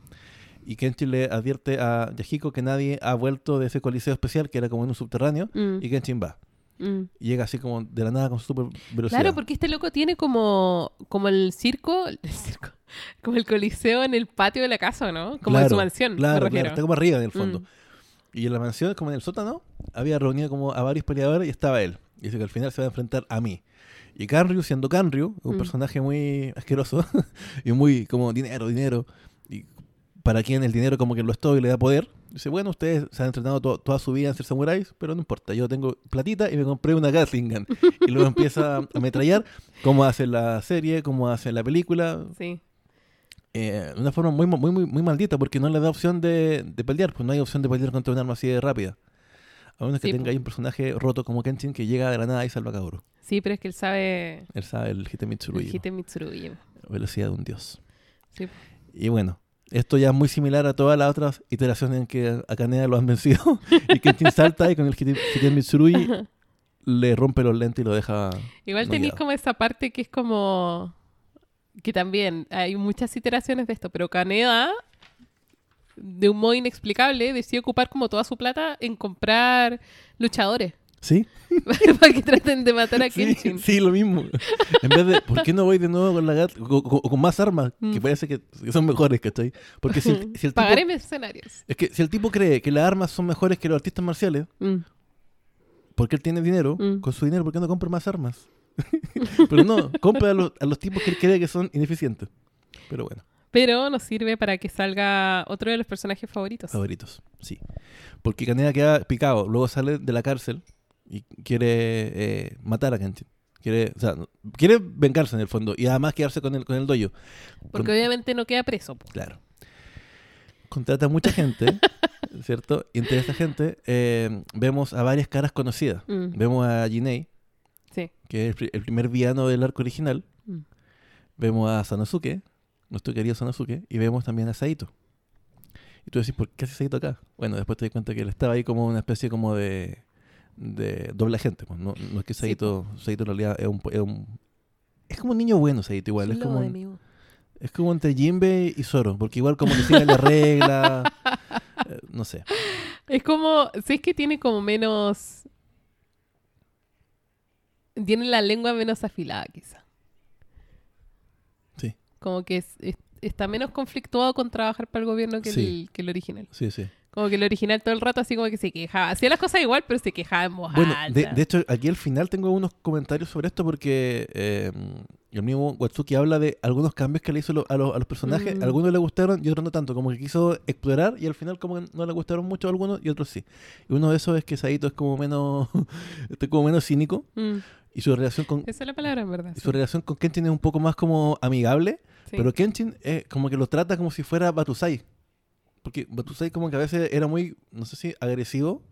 Y Kenshin le advierte a Yahiko que nadie ha vuelto de ese coliseo especial, que era como en un subterráneo, Mm, y Kenshin va. Mm. Y llega así como de la nada con super velocidad. Claro, porque este loco tiene como, como el circo, el circo, como el coliseo en el patio de la casa, ¿no? Como en su Claro, mansión, Claro, claro, está como arriba en el fondo. Mm. Y en la mansión, como en el sótano, había reunido como a varios peleadores y estaba él. Y dice que al final se va a enfrentar a mí. Y Kanryu, siendo Kanryu, un Mm. personaje muy asqueroso y muy como dinero, dinero. Y para quien el dinero como que lo es todo y le da poder. Dice, bueno, ustedes se han entrenado to- toda su vida en ser samuráis, pero no importa, yo tengo platita y me compré una Gatling Gun. Y luego empieza a ametrallar, como hace la serie, como hace la película, Sí. eh, de una forma muy, muy, muy, muy maldita, porque no le da opción de, de pelear, pues no hay opción de pelear contra un arma así de rápida. A menos que Sí, tenga ahí un personaje roto como Kenshin que llega de la nada y salva a Kaoru. Sí, pero es que él sabe Él sabe el Hitemitsuru, el Hite Mitsurugi. velocidad de un dios. Sí. Y bueno, esto ya es muy similar a todas las otras iteraciones en que a Kaneda lo han vencido. y Kenshin salta y con el Hite- Hitemitsuru le rompe los lentes y lo deja... Igual tenéis como esa parte que es como que también hay muchas iteraciones de esto, pero Caneda de un modo inexplicable decide ocupar como toda su plata en comprar luchadores ¿Sí? para que traten de matar a Kenshin. sí, lo mismo. En vez de, ¿por qué no voy de nuevo con la gat con, con- con más armas? Que Mm. parece que, son mejores, ¿cachai? Porque si el, si el tipo, Pagaré mercenarios. es que si el tipo cree que las armas son mejores que los artistas marciales, Mm. porque él tiene dinero, Mm. con su dinero, ¿por qué no compra más armas? Pero no, compra a los, a los tipos que él cree que son ineficientes. Pero bueno, Pero nos sirve para que salga otro de los personajes favoritos. favoritos, sí. Porque Caneda queda picado, luego sale de la cárcel y quiere eh, matar a Kenshin. Quiere, o sea, quiere vengarse en el fondo y además quedarse con el, con el dojo. Porque Con- obviamente no queda preso. po. Claro. Contrata mucha gente, ¿cierto? Y entre esta gente eh, vemos a varias caras conocidas. Mm. Vemos a Jinei, Sí. que es el primer villano del arco original. Mm. Vemos a Sanosuke, nuestro querido Sanosuke, y vemos también a Saito. Y tú decís, ¿por qué hace Saito acá? Bueno, después te das cuenta que él estaba ahí como una especie como de, de doble agente. pues. No, no es que Sí, Saito, Saito en realidad es un, es un- es como un niño bueno, Saito, igual. Es como, un- es como entre Jinbe y Zoro, porque igual como que sigue la regla. eh, no sé. Es como, si es que tiene como menos... Tiene la lengua menos afilada, quizá. Sí. Como que es- es- está menos conflictuado con trabajar para el gobierno que, Sí. el, que el original. Sí, sí. Como que el original todo el rato así como que se quejaba. Hacía las cosas igual, pero se quejaba en voz Bueno, de, alta. de hecho, aquí al final tengo unos comentarios sobre esto porque eh, el mismo Watsuki habla de algunos cambios que le hizo lo- a, los- a los personajes. Mm. Algunos le gustaron y otros no tanto. Como que quiso explorar y al final como que no le gustaron mucho a algunos y otros sí. Y uno de esos es que Saito es como menos, como menos cínico. Mm. Y su relación con, Esa es la palabra, en verdad. y sí. su relación con Kenshin es un poco más como amigable, Sí. pero Kenshin eh, como que lo trata como si fuera Batusai. Porque Batusai como que a veces era muy, no sé si agresivo,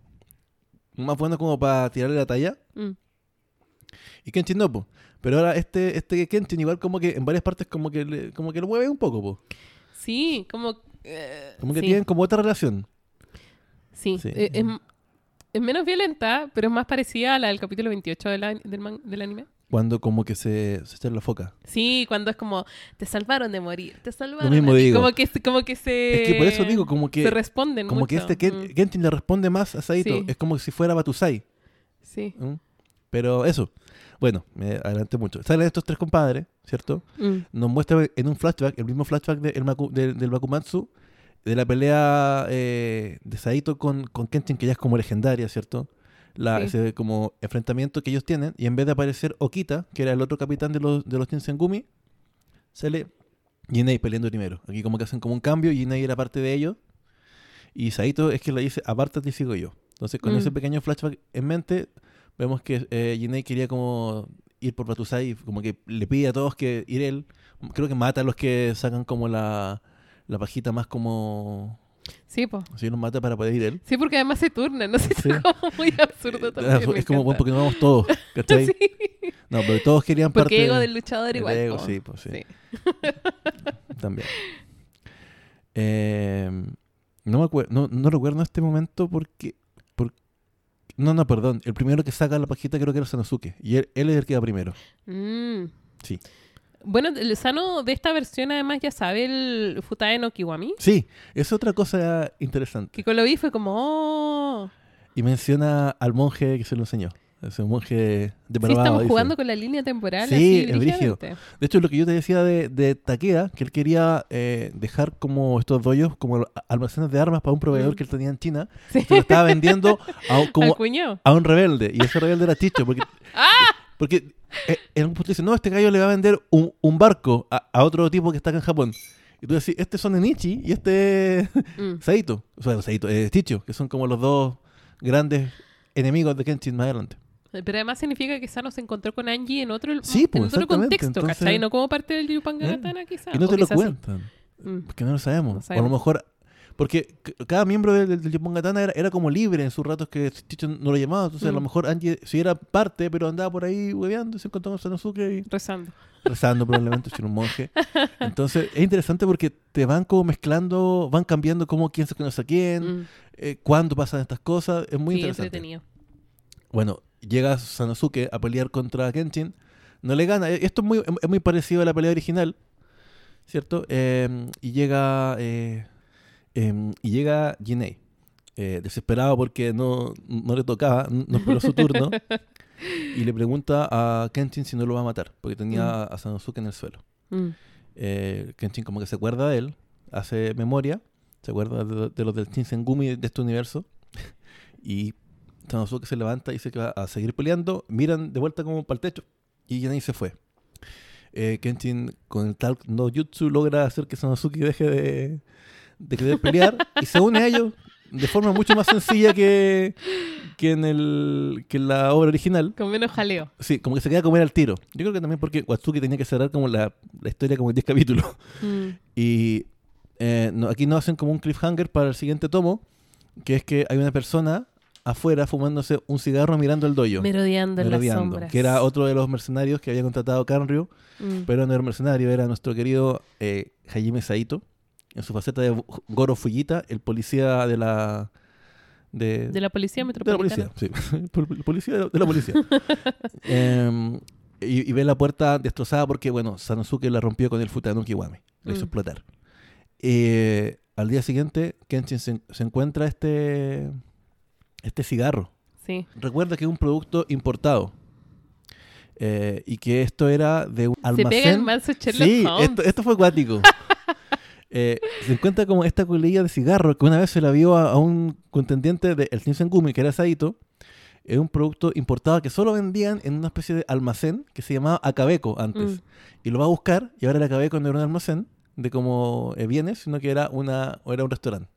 más bueno como para tirarle la talla. Mm. Y Kenshin no, po. Pero ahora este, este Kenshin igual como que en varias partes como que, le- como que lo mueve un poco, po. Sí, como... eh, Como que sí. tienen como otra relación. Sí, Sí. eh, es, es menos violenta, pero es más parecida a la del capítulo 28 de la- del, man- del anime. Cuando como que se, se echan la foca. Sí, cuando es como, te salvaron de morir, te salvaron. mismo a ti". digo. Como que, se- como que se... Es que por eso digo, como que, Se responden como que este Ken- Mm, Kenshin le responde más a Saito. Sí. Es como si fuera Batusai. Sí. ¿Mm? Pero eso. Bueno, me adelanté mucho. Salen estos tres compadres, ¿cierto? Mm, Nos muestra en un flashback, el mismo flashback de- el Maku- del- del Bakumatsu, de la pelea eh, de Saito con, con Kenshin, que ya es como legendaria, ¿cierto? La, Sí. Ese como enfrentamiento que ellos tienen, y en vez de aparecer Okita, que era el otro capitán de los, de los Shinsengumi, sale Jinei peleando primero. Aquí como que hacen como un cambio, Jinei era parte de ellos, y Saito es que le dice, apártate y sigo yo. Entonces con Mm. ese pequeño flashback en mente, vemos que eh, Jinei quería como ir por Batusai, como que le pide a todos que ir él. Creo que mata a los que sacan como la, la pajita más como... Sí, po. Así los mata para poder ir él. Sí, porque además se turnan, no sé, Sí. es como muy absurdo también. me es como, bueno, porque no vamos todos, ¿cachai? Sí, No, pero todos querían parte porque ego de- del luchador igual. ego, po. sí, pues sí, Sí. también. Eh, no me acuerdo, no, no recuerdo este momento porque, por- No, no, perdón. El primero que saca la pajita creo que era Sanosuke. Y él, él es el que va primero. Mm. Sí. Bueno, el Sano de esta versión además ya sabe el Futae no Kiwami. Sí, es otra cosa interesante. Que con lo vi fue como, oh. Y menciona al monje que se lo enseñó. Ese monje de Sí, estamos dice. jugando con la línea temporal. Sí, así, es brígido. De hecho, lo que yo te decía de, de Takeda, que él quería eh, dejar como estos doyos, como almacenes de armas para un proveedor Mm. que él tenía en China, Sí. que lo estaba vendiendo a, un- como a un rebelde. Y ese rebelde era Chicho. Porque, ¡Ah! porque en un punto dice, no, este gallo le va a vender un, un barco a, a otro tipo que está acá en Japón. Y tú decís, este son Enichi y este es Mm. Saito. O sea, Saito, eh, Chicho, que son como los dos grandes enemigos de Kenshin más adelante. Pero además significa que Sano se encontró con Angie en otro, Sí, pues, en otro contexto, Entonces- ¿cachai? No como parte del Yupanga ¿Eh? Quizás. Y no te lo quizás sí. cuentan. Mm. Porque no lo sabemos. No O a lo mejor. Porque cada miembro del, del era, era como libre en sus ratos que Chicho no lo llamaba. Entonces, a lo Mm. mejor Angie sí era parte, pero andaba por ahí hueveando y se encontró con Sanosuke y Rezando. rezando probablemente, sin un monje. Entonces, es interesante porque te van como mezclando, van cambiando cómo quién se conoce a quién, Mm. eh, cuándo pasan estas cosas. Es muy Sí, interesante. entretenido. Bueno, llega Sanosuke a pelear contra Kenshin. No le gana. E- Esto es muy, es muy parecido a la pelea original, ¿cierto? Eh, y llega eh, em, y llega Jinei, eh, desesperado porque no, no le tocaba, no esperó su turno. y le pregunta a Kenshin si no lo va a matar, porque tenía a Sanosuke en el suelo. Mm. Eh, Kenshin como que se acuerda de él, hace memoria, se acuerda de, de los del Shinsengumi de este universo. y Sanosuke se levanta y dice que va a seguir peleando. Miran de vuelta como para el techo y Yanei se fue. Eh, Kenshin con el Talk no Jutsu logra hacer que Sanosuke deje de, de querer pelear y se une a ellos de forma mucho más sencilla que, que, en, el, que en la obra original. Con menos jaleo. Sí, como que se queda a comer al tiro. Yo creo que también porque Watsuki tenía que cerrar como la, la historia como en 10 capítulos. Mm. Y eh, no, aquí nos hacen como un cliffhanger para el siguiente tomo, que es que hay una persona afuera fumándose un cigarro mirando el dojo. Merodeando en las merodeando, sombras. que era otro de los mercenarios que había contratado Kanryu, Mm. pero no era mercenario, era nuestro querido eh, Hajime Saito, en su faceta de Goro Fujita, el policía de la... De, De la policía de la metropolitana. policía, sí. Pol- policía de la, de la policía. Y, y ve la puerta destrozada porque, bueno, Sanosuke la rompió con el Futano Kiwami. La hizo Mm. explotar. Eh, al día siguiente, Kenshin se, se encuentra este, este cigarro. Sí. Recuerda que es un producto importado. Eh, y que esto era de un Se almacén. pega el Sherlock Sí, Holmes. esto, esto fue acuático. Eh, se encuentra como esta colilla de cigarro que una vez se la vio a, a un contendiente del Shinsengumi, que era Saito. Es un producto importado que solo vendían en una especie de almacén que se llamaba Akabeco antes. Mm. Y lo va a buscar y ahora el Akabeco no era un almacén de como eh, bienes, sino que era, una, o era un restaurante.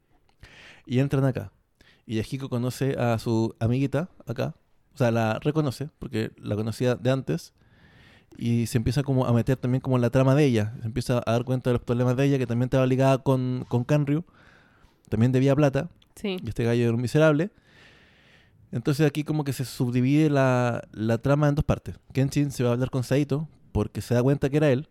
Y entran acá. Y Yahiko conoce a su amiguita acá, o sea, la reconoce, porque la conocía de antes, y se empieza como a meter también como en la trama de ella, se empieza a dar cuenta de los problemas de ella, que también estaba ligada con, con Canryu, también debía plata, Sí. y este gallo era un miserable. Entonces aquí como que se subdivide la, la trama en dos partes. Kenshin se va a hablar con Saito porque se da cuenta que era él.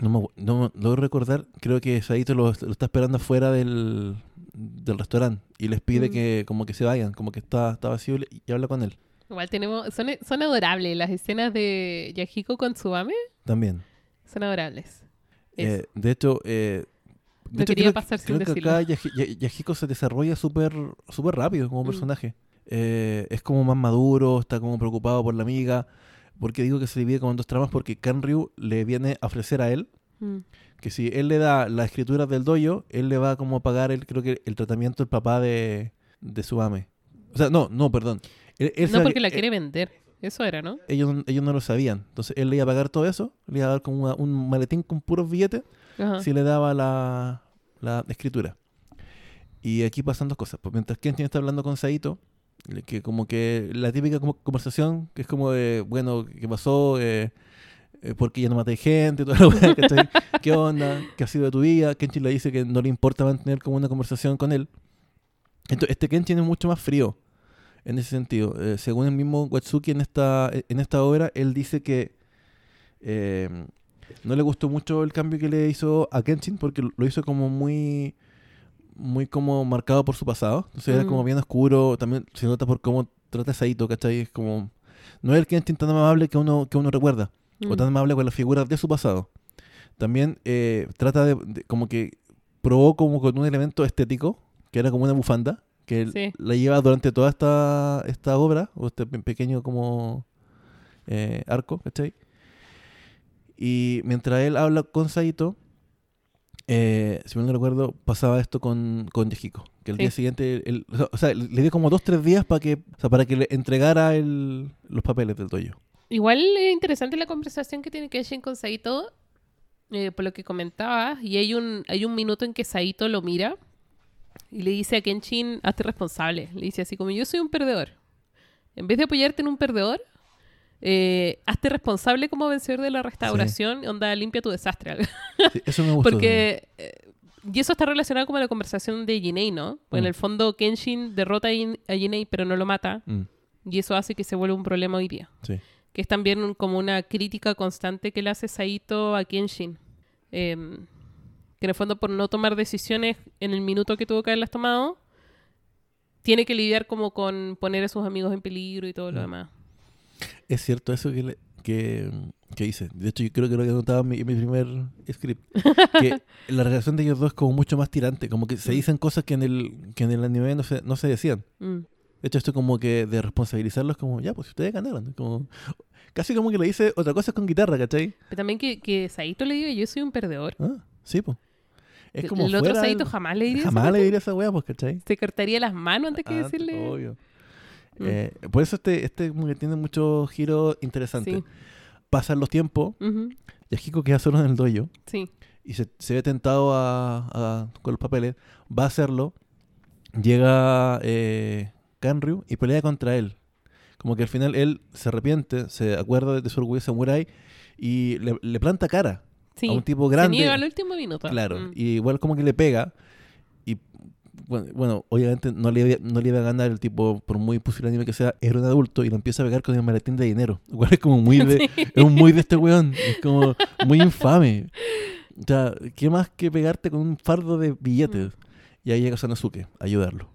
No me, no logro recordar, creo que Saito lo, lo está esperando afuera del, del restaurante y les pide Mm. que como que se vayan, como que está, está vacío y habla con él Igual tenemos, son, son adorables las escenas de Yahiko con Tsubame, también. son adorables. Eh, de hecho, eh, de hecho, quería creo, que- pasar sin creo que decirlo. acá Yahi- Ya- Yahiko se desarrolla súper súper rápido como Mm. personaje. Eh, es como más maduro, está como preocupado por la amiga. Porque digo que se divide como en dos tramas porque Kanryu le viene a ofrecer a él Mm. que si él le da las escrituras del dojo, él le va como a pagar el, creo que el tratamiento del papá de, de Subame. O sea, no, no, perdón. Él- él No porque la eh, quiere vender. Eso era, ¿no? ellos, ellos no lo sabían. Entonces él le iba a pagar todo eso, le iba a dar como una- un maletín con puros billetes Ajá. si le daba la, la escritura. Y aquí pasan dos cosas. Pues mientras Kenshin está hablando con Saito, que como que la típica como conversación, que es como de, bueno, ¿qué pasó? Eh, eh, ¿Por qué ya no maté gente? Toda la. ¿Qué onda? ¿Qué ha sido de tu vida? Kenshin le dice que no le importa mantener como una conversación con él. Entonces, este Kenshin es mucho más frío en ese sentido. Eh, según el mismo Watsuki en esta, en esta obra, él dice que eh, no le gustó mucho el cambio que le hizo a Kenshin porque lo hizo como muy muy como marcado por su pasado. Entonces era como bien oscuro. También se nota por cómo trata a Saito, ¿cachai? Es como... No es el Kenshin tan amable que uno, que uno recuerda. O Mm. tan amable con las figuras de su pasado. También eh, trata de, de- como que probó como con un elemento estético, que era como una bufanda, que Sí. la lleva durante toda esta, esta obra, o este pe- pequeño como eh, arco, ¿cachai? Y mientras él habla con Saito, eh, si mal no recuerdo, pasaba esto con, con Yahiko. Que el Sí. día siguiente, él- o sea, o sea, le dio como dos, tres días para que, o sea, para que le entregara el- los papeles del dojo. Igual es interesante la conversación que tiene Kenshin con Saito, eh, por lo que comentabas, y hay un, hay un minuto en que Saito lo mira y le dice a Kenshin, hazte responsable. Le dice así como, yo soy un perdedor. En vez de apoyarte en un perdedor, eh, hazte responsable como vencedor de la restauración, onda, limpia tu desastre. Sí, eso me gustó. Porque... eh, y eso está relacionado con la conversación de Jinei, ¿no? Pues En Mm. el fondo Kenshin derrota a Jin- a Jinei, pero no lo mata. Mm, Y eso hace que se vuelva un problema hoy día sí. que es también un- como una crítica constante que le hace Saito a Kenshin. Em, que en el fondo por no tomar decisiones en el minuto que tuvo que haberlas tomado, tiene que lidiar como con poner a sus amigos en peligro y todo lo Mm. demás. Es cierto eso que, le- que, que hice. De hecho, yo creo que lo que en mi, en mi primer script. Que la relación de ellos dos es como mucho más tirante. Como que se Mm. dicen cosas que en el, que en el anime no se, no se decían. Mm. De hecho, esto como que de responsabilizarlos como, ya, pues ustedes ganaron. Como, casi como que le dice otra cosa con guitarra, ¿cachai? Pero también que, que Saito le diga yo soy un perdedor. Ah, sí, pues. Es como el otro Saito jamás le diría Jamás esa le diría esa weá, pues, ¿cachai? Se cortaría las manos antes que Ah, decirle. Obvio. Mm. Eh, por eso este, este como que tiene muchos giros interesantes. Sí. Pasan los tiempos, Ujú. Yahiko queda solo en el dojo Sí. y se, se ve tentado a, a- con los papeles, va a hacerlo, llega eh, Kanryu y pelea contra él. Como que al final él se arrepiente, se acuerda de su orgullo samurai y le, le planta cara Sí. a un tipo Se grande. niega al último minuto. Claro, Mm. y igual como que le pega. Y bueno, obviamente no le, no le iba a ganar el tipo, por muy pusilánime que sea, era un adulto y lo empieza a pegar con el maletín de dinero. Igual es como muy de, es un muy de este weón, es como muy infame. O sea, ¿qué más que pegarte con un fardo de billetes? Y ahí llega Sanosuke a ayudarlo.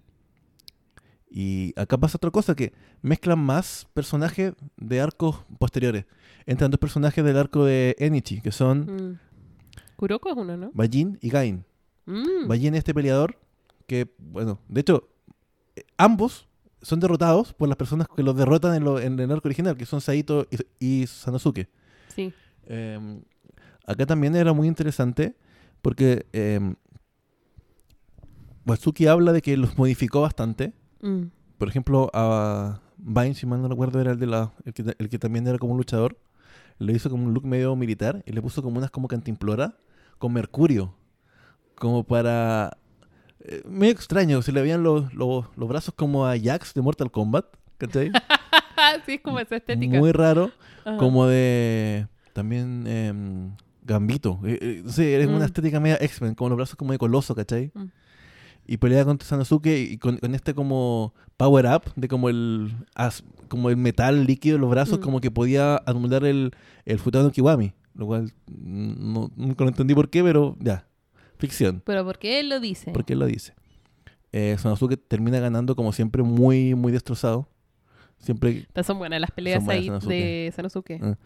Y acá pasa otra cosa, que mezclan más personajes de arcos posteriores. Entran dos personajes del arco de Enichi, que son Mm. Kuroko es uno, ¿no? Bajin y Gain. Mm. Bajin es este peleador que, bueno, de hecho, eh, ambos son derrotados por las personas que los derrotan en, lo- en el arco original, que son Saito y, y Sanosuke. Sí. Eh, acá también era muy interesante porque eh, Watsuki habla de que los modificó bastante. Mm. Por ejemplo, a Vine, si mal no recuerdo, era el, de la, el, que, el que también era como un luchador. Le hizo como un look medio militar y le puso como unas como cantimplora con mercurio. Como para... eh, medio extraño, se le veían los, los, los brazos como a Jax de Mortal Kombat. ¿Cachai? sí, es como esa estética. muy raro, Ajá. como de también em, Gambito. Eh, eh, sé, es Mm. una estética media X-Men, como los brazos como de coloso, ¿cachai? Mm. Y pelea contra Sanosuke y con, con este como power up de como el as- como el metal líquido en los brazos, Mm. como que podía anular el, el Futano Kiwami. Lo cual no, nunca lo entendí por qué, pero ya. Ficción. Pero porque él lo dice. Porque él lo dice. Eh, Sanosuke termina ganando como siempre muy, muy destrozado. Siempre Estas son buenas las peleas Son buenas, ahí Sanosuke. de Sanosuke. Ah.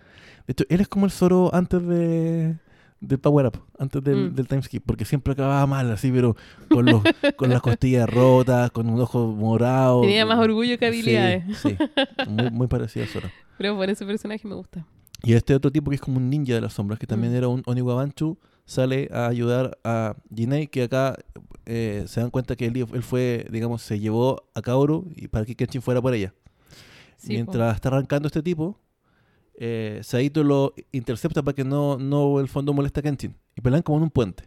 De hecho, él es como el Zoro antes de del Power Up, antes del, Mm. del time skip, porque siempre acababa mal, así, pero con, los, con las costillas rotas, con un ojo morado. Tenía más orgullo que habilidades. Sí, sí. Muy, muy parecido a Zoro. Pero por ese personaje me gusta. Y este otro tipo que es como un ninja de las sombras, que también Mm. era un Oniwabanchu, sale a ayudar a Jinei, que acá eh, se dan cuenta que él, él fue, digamos, se llevó a Kaoru y para que Kenshin fuera por ella. Sí, po. Mientras está arrancando este tipo, eh, Saito lo intercepta para que no, no el fondo moleste a Kenshin. Y pelean como en un puente.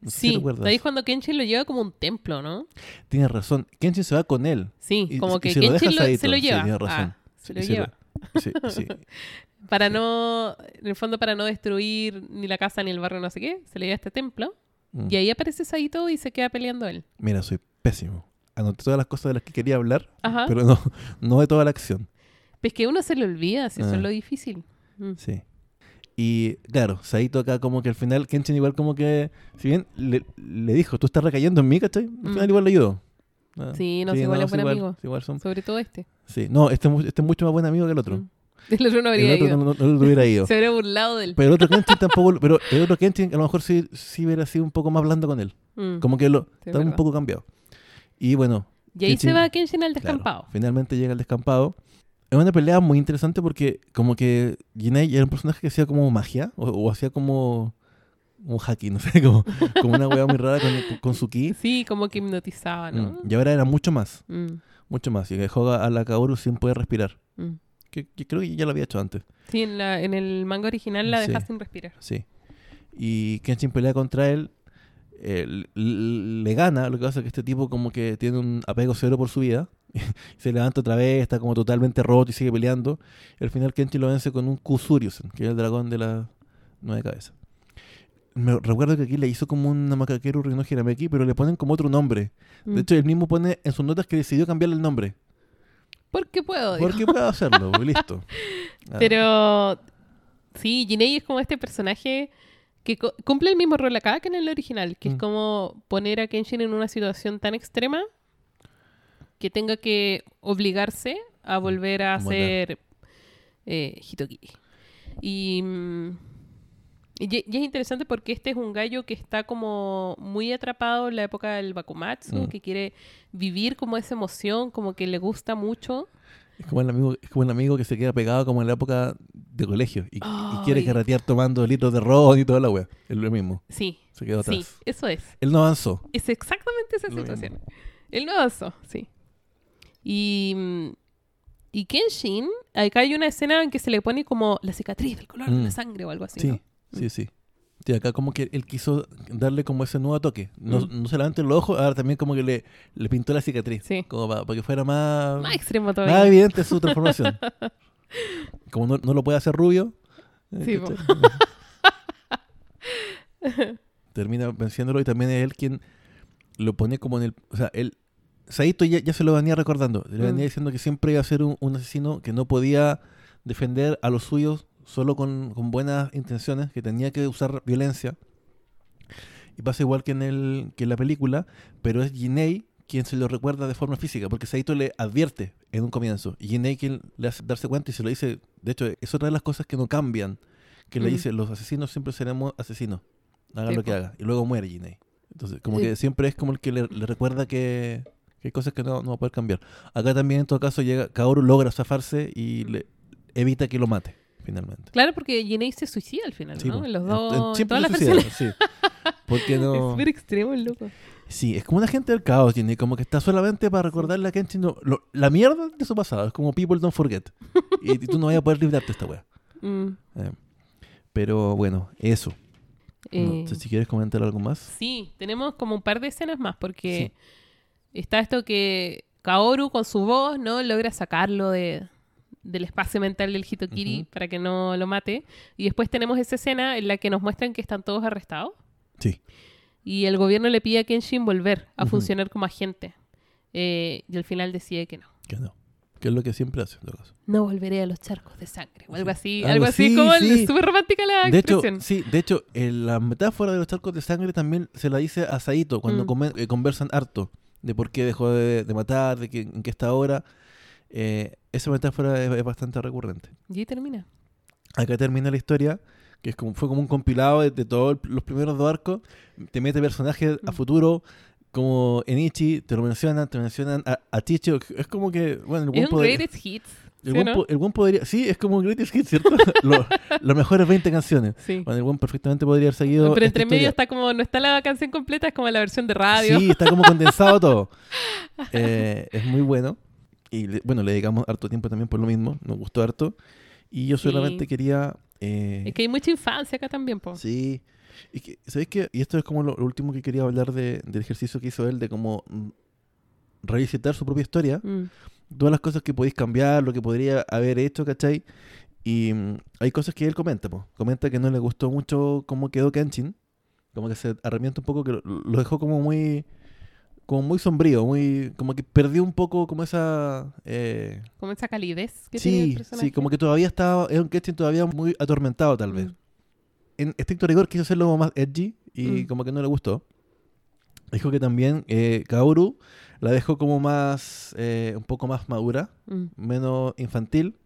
No sé si Sí, ahí cuando Kenshin lo lleva como un templo, ¿no? Tienes razón. Kenshin se va con él. Sí, Y- como que se lo deja Kenshin lo- se lo Sí, lleva. tienes razón. Ah, se Sí, lo sí, lleva. Sí, sí. Para no, en el fondo para no destruir ni la casa ni el barrio, no sé qué, se le lleva a este templo. Mm. Y ahí aparece Saito y se queda peleando él. Mira, soy pésimo. Anoté todas las cosas de las que quería hablar, Ajá. pero no, no de toda la acción. Es que uno se le olvida, si eso Ah. es lo difícil. Mm. Sí. Y claro, Saito acá como que al final Kenshin igual como que, si bien le, le dijo, tú estás recayendo en mí, ¿cachai? Al Mm. final igual le ayudó. Ah, Sí, no, sí, igual es buen igual- amigo. igual son- Sobre todo este. sí, no, este, este es mucho más buen amigo que el otro. Mm. El otro no habría el otro ido. no, no- no hubiera ido. Se habría burlado de él. Pero el otro Kenshin tampoco, pero el otro Kenshin a lo mejor sí, sí hubiera sido un poco más blando con él. Mm. Como que lo, Sí, es está un poco cambiado. Y bueno, Y ahí se Kenshin- va Kenshin al Claro, descampado. finalmente llega al descampado. Es una pelea muy interesante porque como que Jinei era un personaje que hacía como magia o, o hacía como un haki, no sé, como, como una wea muy rara con, con su ki. Sí, como que hipnotizaba, ¿no? Mm, Y ahora era mucho más, Mm, mucho más. Y dejó a la Kaoru sin poder respirar. mm. Que, que creo que ya lo había hecho antes. Sí, en, la, en el manga original la Sí. deja sin respirar. Sí. Y Kenshin pelea contra él. eh, le gana, lo que pasa es que este tipo como que tiene un apego cero por su vida. se levanta otra vez, está como totalmente roto y sigue peleando. Y al final Kenshin lo vence con un Kusuryusen, que es el dragón de las nueve cabezas. Me recuerdo que aquí le hizo como una Makakeru Rino Hirameki, pero le ponen como otro nombre. Mm. De hecho, él mismo pone en sus notas que decidió cambiarle el nombre. ¿Por qué puedo? digo. Porque puede hacerlo, y listo. Ah, Pero sí, Jinei es como este personaje que cumple el mismo rol acá que en el original, que Mm. es como poner a Kenshin en una situación tan extrema que tenga que obligarse a volver a ser eh, Hitoki. Y, mm, y, y es interesante porque este es un gallo que está como muy atrapado en la época del Bakumatsu, Mm. que quiere vivir como esa emoción, como que le gusta mucho. Es como, el amigo, es como el amigo que se queda pegado como en la época de colegio y, y quiere carretear tomando litros de ron y toda la wea. Es lo mismo. Sí, Se quedó atrás. sí, eso es. Él no avanzó. Es exactamente esa Lo situación. Él no avanzó, sí. Y, mm, y Kenshin, acá hay una escena en que se le pone como la cicatriz del color de Mm. la sangre o algo así. Sí, ¿no? sí, sí. Sí, acá como que él quiso darle como ese nuevo toque. No, Mm. no solamente el ojo, ahora también como que le, le pintó la cicatriz. Sí. Como para, que fuera más, Más extremo más todavía. evidente su transformación. como no, no lo puede hacer rubio. eh, Sí. Termina venciéndolo y también es él quien lo pone como en el... O sea, él... Saito ya, ya se lo venía recordando. Le venía Mm. diciendo que siempre iba a ser un, un asesino que no podía defender a los suyos solo con, con buenas intenciones, que tenía que usar violencia. Y pasa igual que en, el, que en la película, pero es Jinei quien se lo recuerda de forma física, porque Saito le advierte en un comienzo. Y Jinei quien le hace darse cuenta y se lo dice. De hecho, es otra de las cosas que no cambian. Que le Mm. dice, los asesinos siempre seremos asesinos. Haga Sí, lo que haga. Y luego muere Jinei. Entonces, como Sí. que siempre es como el que le, le recuerda que hay cosas que no, no va a poder cambiar. Acá también, en todo caso, llega Kaoru logra zafarse y le evita que lo mate, finalmente. Claro, porque Jinei se suicida al final, Sí, ¿no? En los En- dos, en- todas las suicida, sí. Porque Es no... súper extremo el loco. Sí, es como una gente del caos, Jenny, como que está solamente para recordarle a Kenshin no- lo- la mierda de su pasado. Es como people don't forget. y, y tú no vas a poder librarte de esta wea. Mm, Eh, pero bueno, eso. eh, No si quieres comentar algo más. Sí, tenemos como un par de escenas más porque está esto que Kaoru con su voz, ¿no? Logra sacarlo de, del espacio mental del Hitokiri para que no lo mate. Y después tenemos esa escena en la que nos muestran que están todos arrestados Sí. y el gobierno le pide a Kenshin volver a funcionar como agente. Eh, y al final decide que no. Que no. Que es lo que siempre hace, en todo caso. No volveré a los charcos de sangre. O algo así. Algo Algo así como sí. súper romántica la De hecho, sí, de hecho, en la metáfora de los charcos de sangre también se la dice a Saito cuando Mm. come- eh, conversan harto de por qué dejó de, de matar, de que, en qué está ahora. Eh, esa metáfora es, es bastante recurrente. Y ahí termina. Acá termina la historia, que es como, fue como un compilado de, de todos los primeros dos arcos. Te mete personajes a Mm. futuro, como Enichi, te lo mencionan, te mencionan a, a. Es como que, bueno, el Es un greatest hits. El ¿sí buen no? po- el buen podría. Sí, es como un greatest hit, ¿cierto? Lo- las mejores 20 canciones. Sí. Bueno, el buen perfectamente podría haber seguido. Pero entre medio historia. está como, no está la canción completa, es como la versión de radio. Sí, está como condensado todo. Eh, es muy bueno. Y le- bueno, le dedicamos harto tiempo también por lo mismo. Nos gustó harto. Y yo Sí. solamente quería. eh, Es que hay mucha infancia acá también, po. Sí. Y que, ¿Sabéis qué? Y esto es como lo, lo último que quería hablar de- del ejercicio que hizo él, de cómo mm, revisitar su propia historia. Mm. Todas las cosas que podéis cambiar, lo que podría haber hecho, ¿cachai? Y mm, hay cosas que él comenta, po. Comenta que no le gustó mucho cómo quedó Kenshin. Como que se arrepiente un poco, que lo, dejó como muy como muy sombrío, muy como que perdió un poco como esa... eh, Como esa calidez que tiene el sí, personaje. sí, como que todavía estaba, es un Kenshin todavía muy atormentado tal vez Mm. en estricto rigor quiso hacerlo más edgy y Mm. como que no le gustó. Dijo que también eh, Kaoru la dejó como más, eh, un poco más madura, Mm. menos infantil.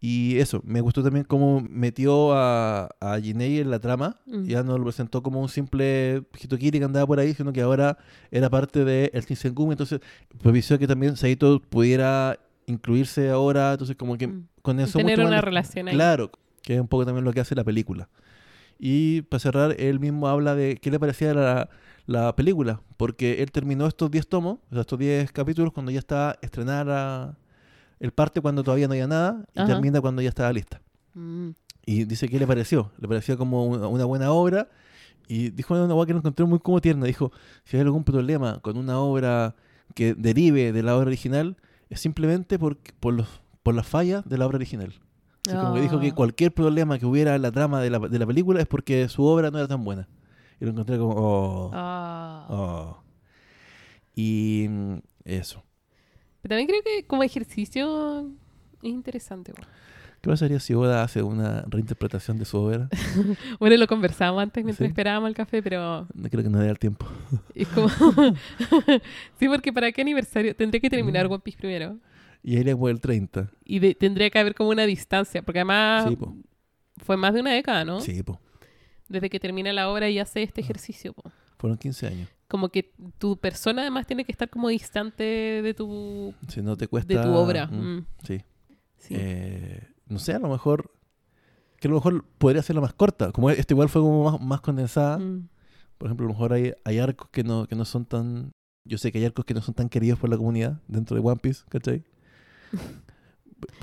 Y eso, me gustó también cómo metió a, a Jinei en la trama. Mm. Ya no lo presentó como un simple Hitokiri que andaba por ahí, sino que ahora era parte del el Shinsengumi. Entonces propició que también Saito pudiera incluirse ahora. Entonces como que Mm. con eso... tener una relación ahí. Claro, que es un poco también lo que hace la película. Y para cerrar, él mismo habla de qué le parecía la, la película, porque él terminó estos 10 tomos, o sea, estos 10 capítulos, cuando ya estaba estrenada el parte, cuando todavía no había nada, y Ajá. termina cuando ya estaba lista. Mm. Y dice qué le pareció, le pareció como una, una buena obra, y dijo una cosa que lo encontré muy como tierna, dijo, si hay algún problema con una obra que derive de la obra original, es simplemente por, por, los, por las fallas de la obra original. Así como que dijo que Ah. cualquier problema que hubiera en la trama de la, de la película es porque su obra no era tan buena. Y lo encontré como, oh, Ah. oh. Y mm, eso. Pero también creo que como ejercicio es interesante. po. ¿Qué pasaría si Oda hace una reinterpretación de su obra? Bueno, lo conversábamos antes mientras Sí. esperábamos el café, pero No creo que no dé el tiempo. es como... sí, porque ¿para qué aniversario? Tendría que terminar Mm. One Piece primero. Y ahí le fue el 30. Y de- tendría que haber como una distancia, porque además Sí, po. fue más de una década, ¿no? Sí, po. Desde que termina la obra y hace este ejercicio. po. Fueron 15 años. Como que tu persona además tiene que estar como distante de tu, Si no te cuesta... de tu obra. Mm, Mm, Sí. sí. Eh, no sé, a lo mejor... Que a lo mejor podría ser la más corta. Como este igual fue como más, más condensada. Mm. Por ejemplo, a lo mejor hay, hay arcos que no, que no son tan... Yo sé que hay arcos que no son tan queridos por la comunidad dentro de One Piece, ¿cachai?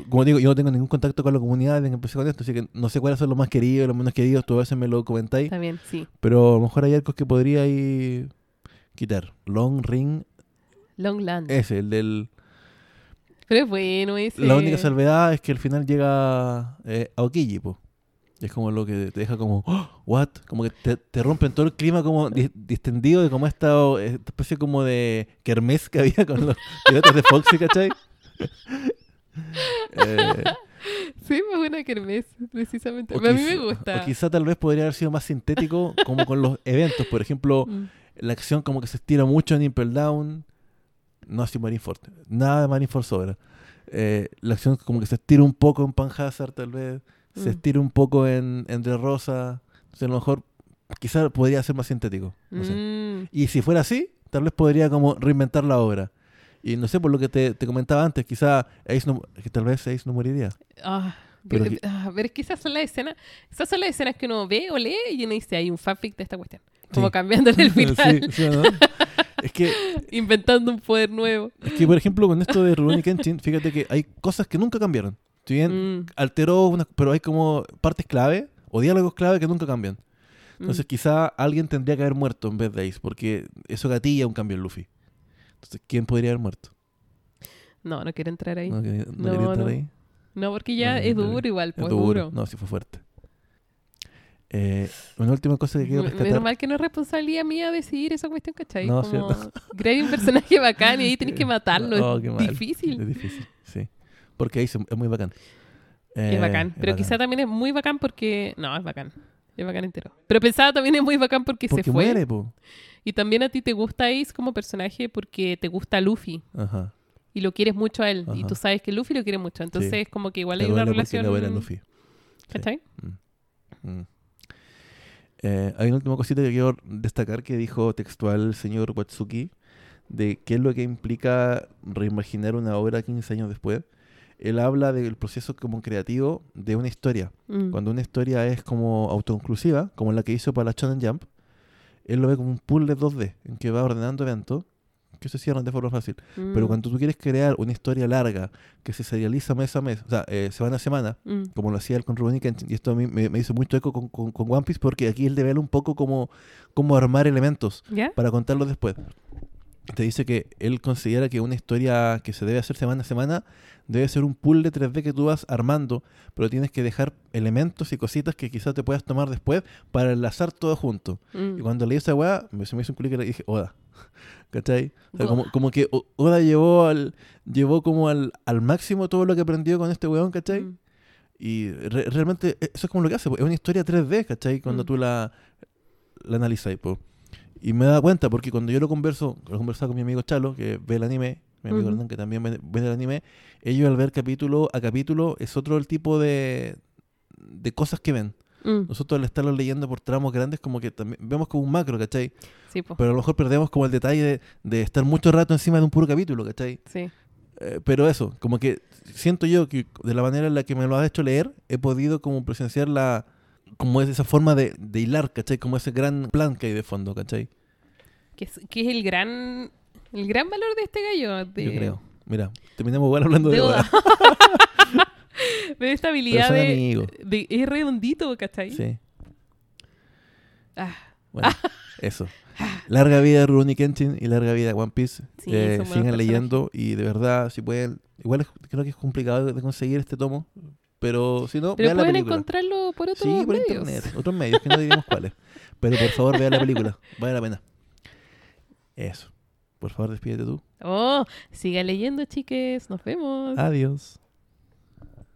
Como digo, yo no tengo ningún contacto con la comunidad desde que empecé con esto, así que no sé cuáles son los más queridos, los menos queridos, tú a veces me lo comentáis, También, sí. pero a lo mejor hay arcos que podría quitar. Long Ring, Long Land. ese, el del... Pero es bueno ese. La única salvedad es que al final llega eh, Aokiji, po. Y es como lo que te deja como, "Oh, ¿what? Como que te, te rompen todo el clima como di- distendido de como esta, esta especie como de kermés que había con los piratas de Foxy, ¿cachai? Eh, Sí, pues una kermés, precisamente. a mí me gusta. O quizá tal vez podría haber sido más sintético como con los eventos. Por ejemplo, Mm. la acción como que se estira mucho en Impel Down. No así Marineford. Nada de Marineford sobra. Eh, la acción como que se estira un poco en Panhazard tal vez. Se Mm. estira un poco en, en De Rosa. Entonces a lo mejor quizá podría ser más sintético. No sé. Mm. Y si fuera así, tal vez podría como reinventar la obra. Y no sé, por lo que te, te comentaba antes, quizá Ace no, que tal vez Ace no moriría. Ah, Pero pero, ah, pero es que esas son las escenas, esas son las escenas que uno ve o lee y uno dice, hay un fanfic de esta cuestión. Como Sí. cambiándole el final, Sí, ¿sí o no? es que inventando un poder nuevo. Es que, por ejemplo, con esto de Rurouni Kenshin, fíjate que hay cosas que nunca cambiaron. Si bien Mm, alteró, unas- pero hay como partes clave o diálogos clave que nunca cambian. Entonces, mm. quizá alguien tendría que haber muerto en vez de Ace, porque eso gatilla un cambio en Luffy. Entonces, ¿quién podría haber muerto? No, no quiero entrar ahí. ¿No, ahí? Porque ya es duro igual, Es pues duro. duro. No, sí fue fuerte. Eh, una última cosa que quiero Me- Menos rescatar. mal que no es responsabilidad mía decidir esa cuestión, ¿cachai? No, Como, cierto. Grey es un personaje bacán y ahí tenés que matarlo. Oh, es mal. difícil. Es difícil, sí. Porque ahí es muy bacán. Eh, es bacán. Pero bacán. quizá también es muy bacán porque... No, es bacán. Es bacán entero. Pero pensaba también es muy bacán porque, Porque se fue. muere, po. Y también a ti te gusta Ace como personaje porque te gusta Luffy. Ajá. Y lo quieres mucho a él. Y Ajá. tú sabes que Luffy lo quiere mucho. Entonces Sí. es como que igual hay una relación... a Luffy. Sí. ¿Cachai? Mm. Eh, hay una última cosita que quiero destacar que dijo textual el señor Watsuki de qué es lo que implica reimaginar una obra 15 años después. Él habla del proceso como creativo de una historia. Mm. Cuando una historia es como autoconclusiva, como la que hizo para la Shonen Jump, él lo ve como un puzzle 2D en que va ordenando eventos que se cierran de forma fácil. Pero Mm. cuando tú quieres crear una historia larga que se serializa mes a mes, o sea, eh, semana a semana, Mm. como lo hacía él con Rurouni Kenshin, y esto a mí me, me hizo mucho eco con, con- con One Piece porque aquí él devela un poco cómo, cómo armar elementos ¿Ya? para contarlos después. Te dice que él considera que una historia que se debe hacer semana a semana debe ser un pool de 3D que tú vas armando, pero tienes que dejar elementos y cositas que quizás te puedas tomar después para enlazar todo junto. Mm. Y cuando leí esa weá, me, se me hizo un clic y le dije, Oda. ¿Cachai? O sea, como, como que Oda llevó al llevó como al, al máximo todo lo que aprendió con este weón, ¿cachai? Mm. Y re- realmente e- eso es como lo que hace, es una historia 3D, ¿cachai? Cuando Mm. tú la, la analizas. po. Y me da cuenta porque cuando yo lo converso, lo conversaba con mi amigo Chalo, que ve el anime, mi amigo. Hernán, que también ve, ve el anime, ellos al ver capítulo a capítulo es otro el tipo de, de cosas que ven. Mm. Nosotros al estarlo leyendo por tramos grandes, como que también vemos como un macro, ¿cachai? Sí. Pero a lo mejor perdemos como el detalle de, de estar mucho rato encima de un puro capítulo, ¿cachai? Sí. Eh, pero eso, como que siento yo que de la manera en la que me lo has hecho leer, he podido como presenciar la como es esa forma de, de hilar, ¿cachai? Como ese gran plan que hay de fondo, ¿cachai? Que es, que es el gran el gran valor de este gallo. De, Yo creo. Mira, terminamos igual hablando de, de Oda. Oda. de esta habilidad de, de. Es redondito, ¿cachai? Sí, Ah, bueno, eso. Larga vida Rurouni Kenshin y larga vida One Piece. Sí, Eh, sigan leyendo y de verdad, si pueden, igual es- creo que es complicado de conseguir este tomo, pero si no, pero vean la pueden película. encontrarlo por otros Sí, por medios. internet, otros medios que no diremos cuáles. Pero por favor, vea la película, vale la pena. Eso. Por favor, despídete tú. Oh, sigan leyendo, chiques. Nos vemos. Adiós.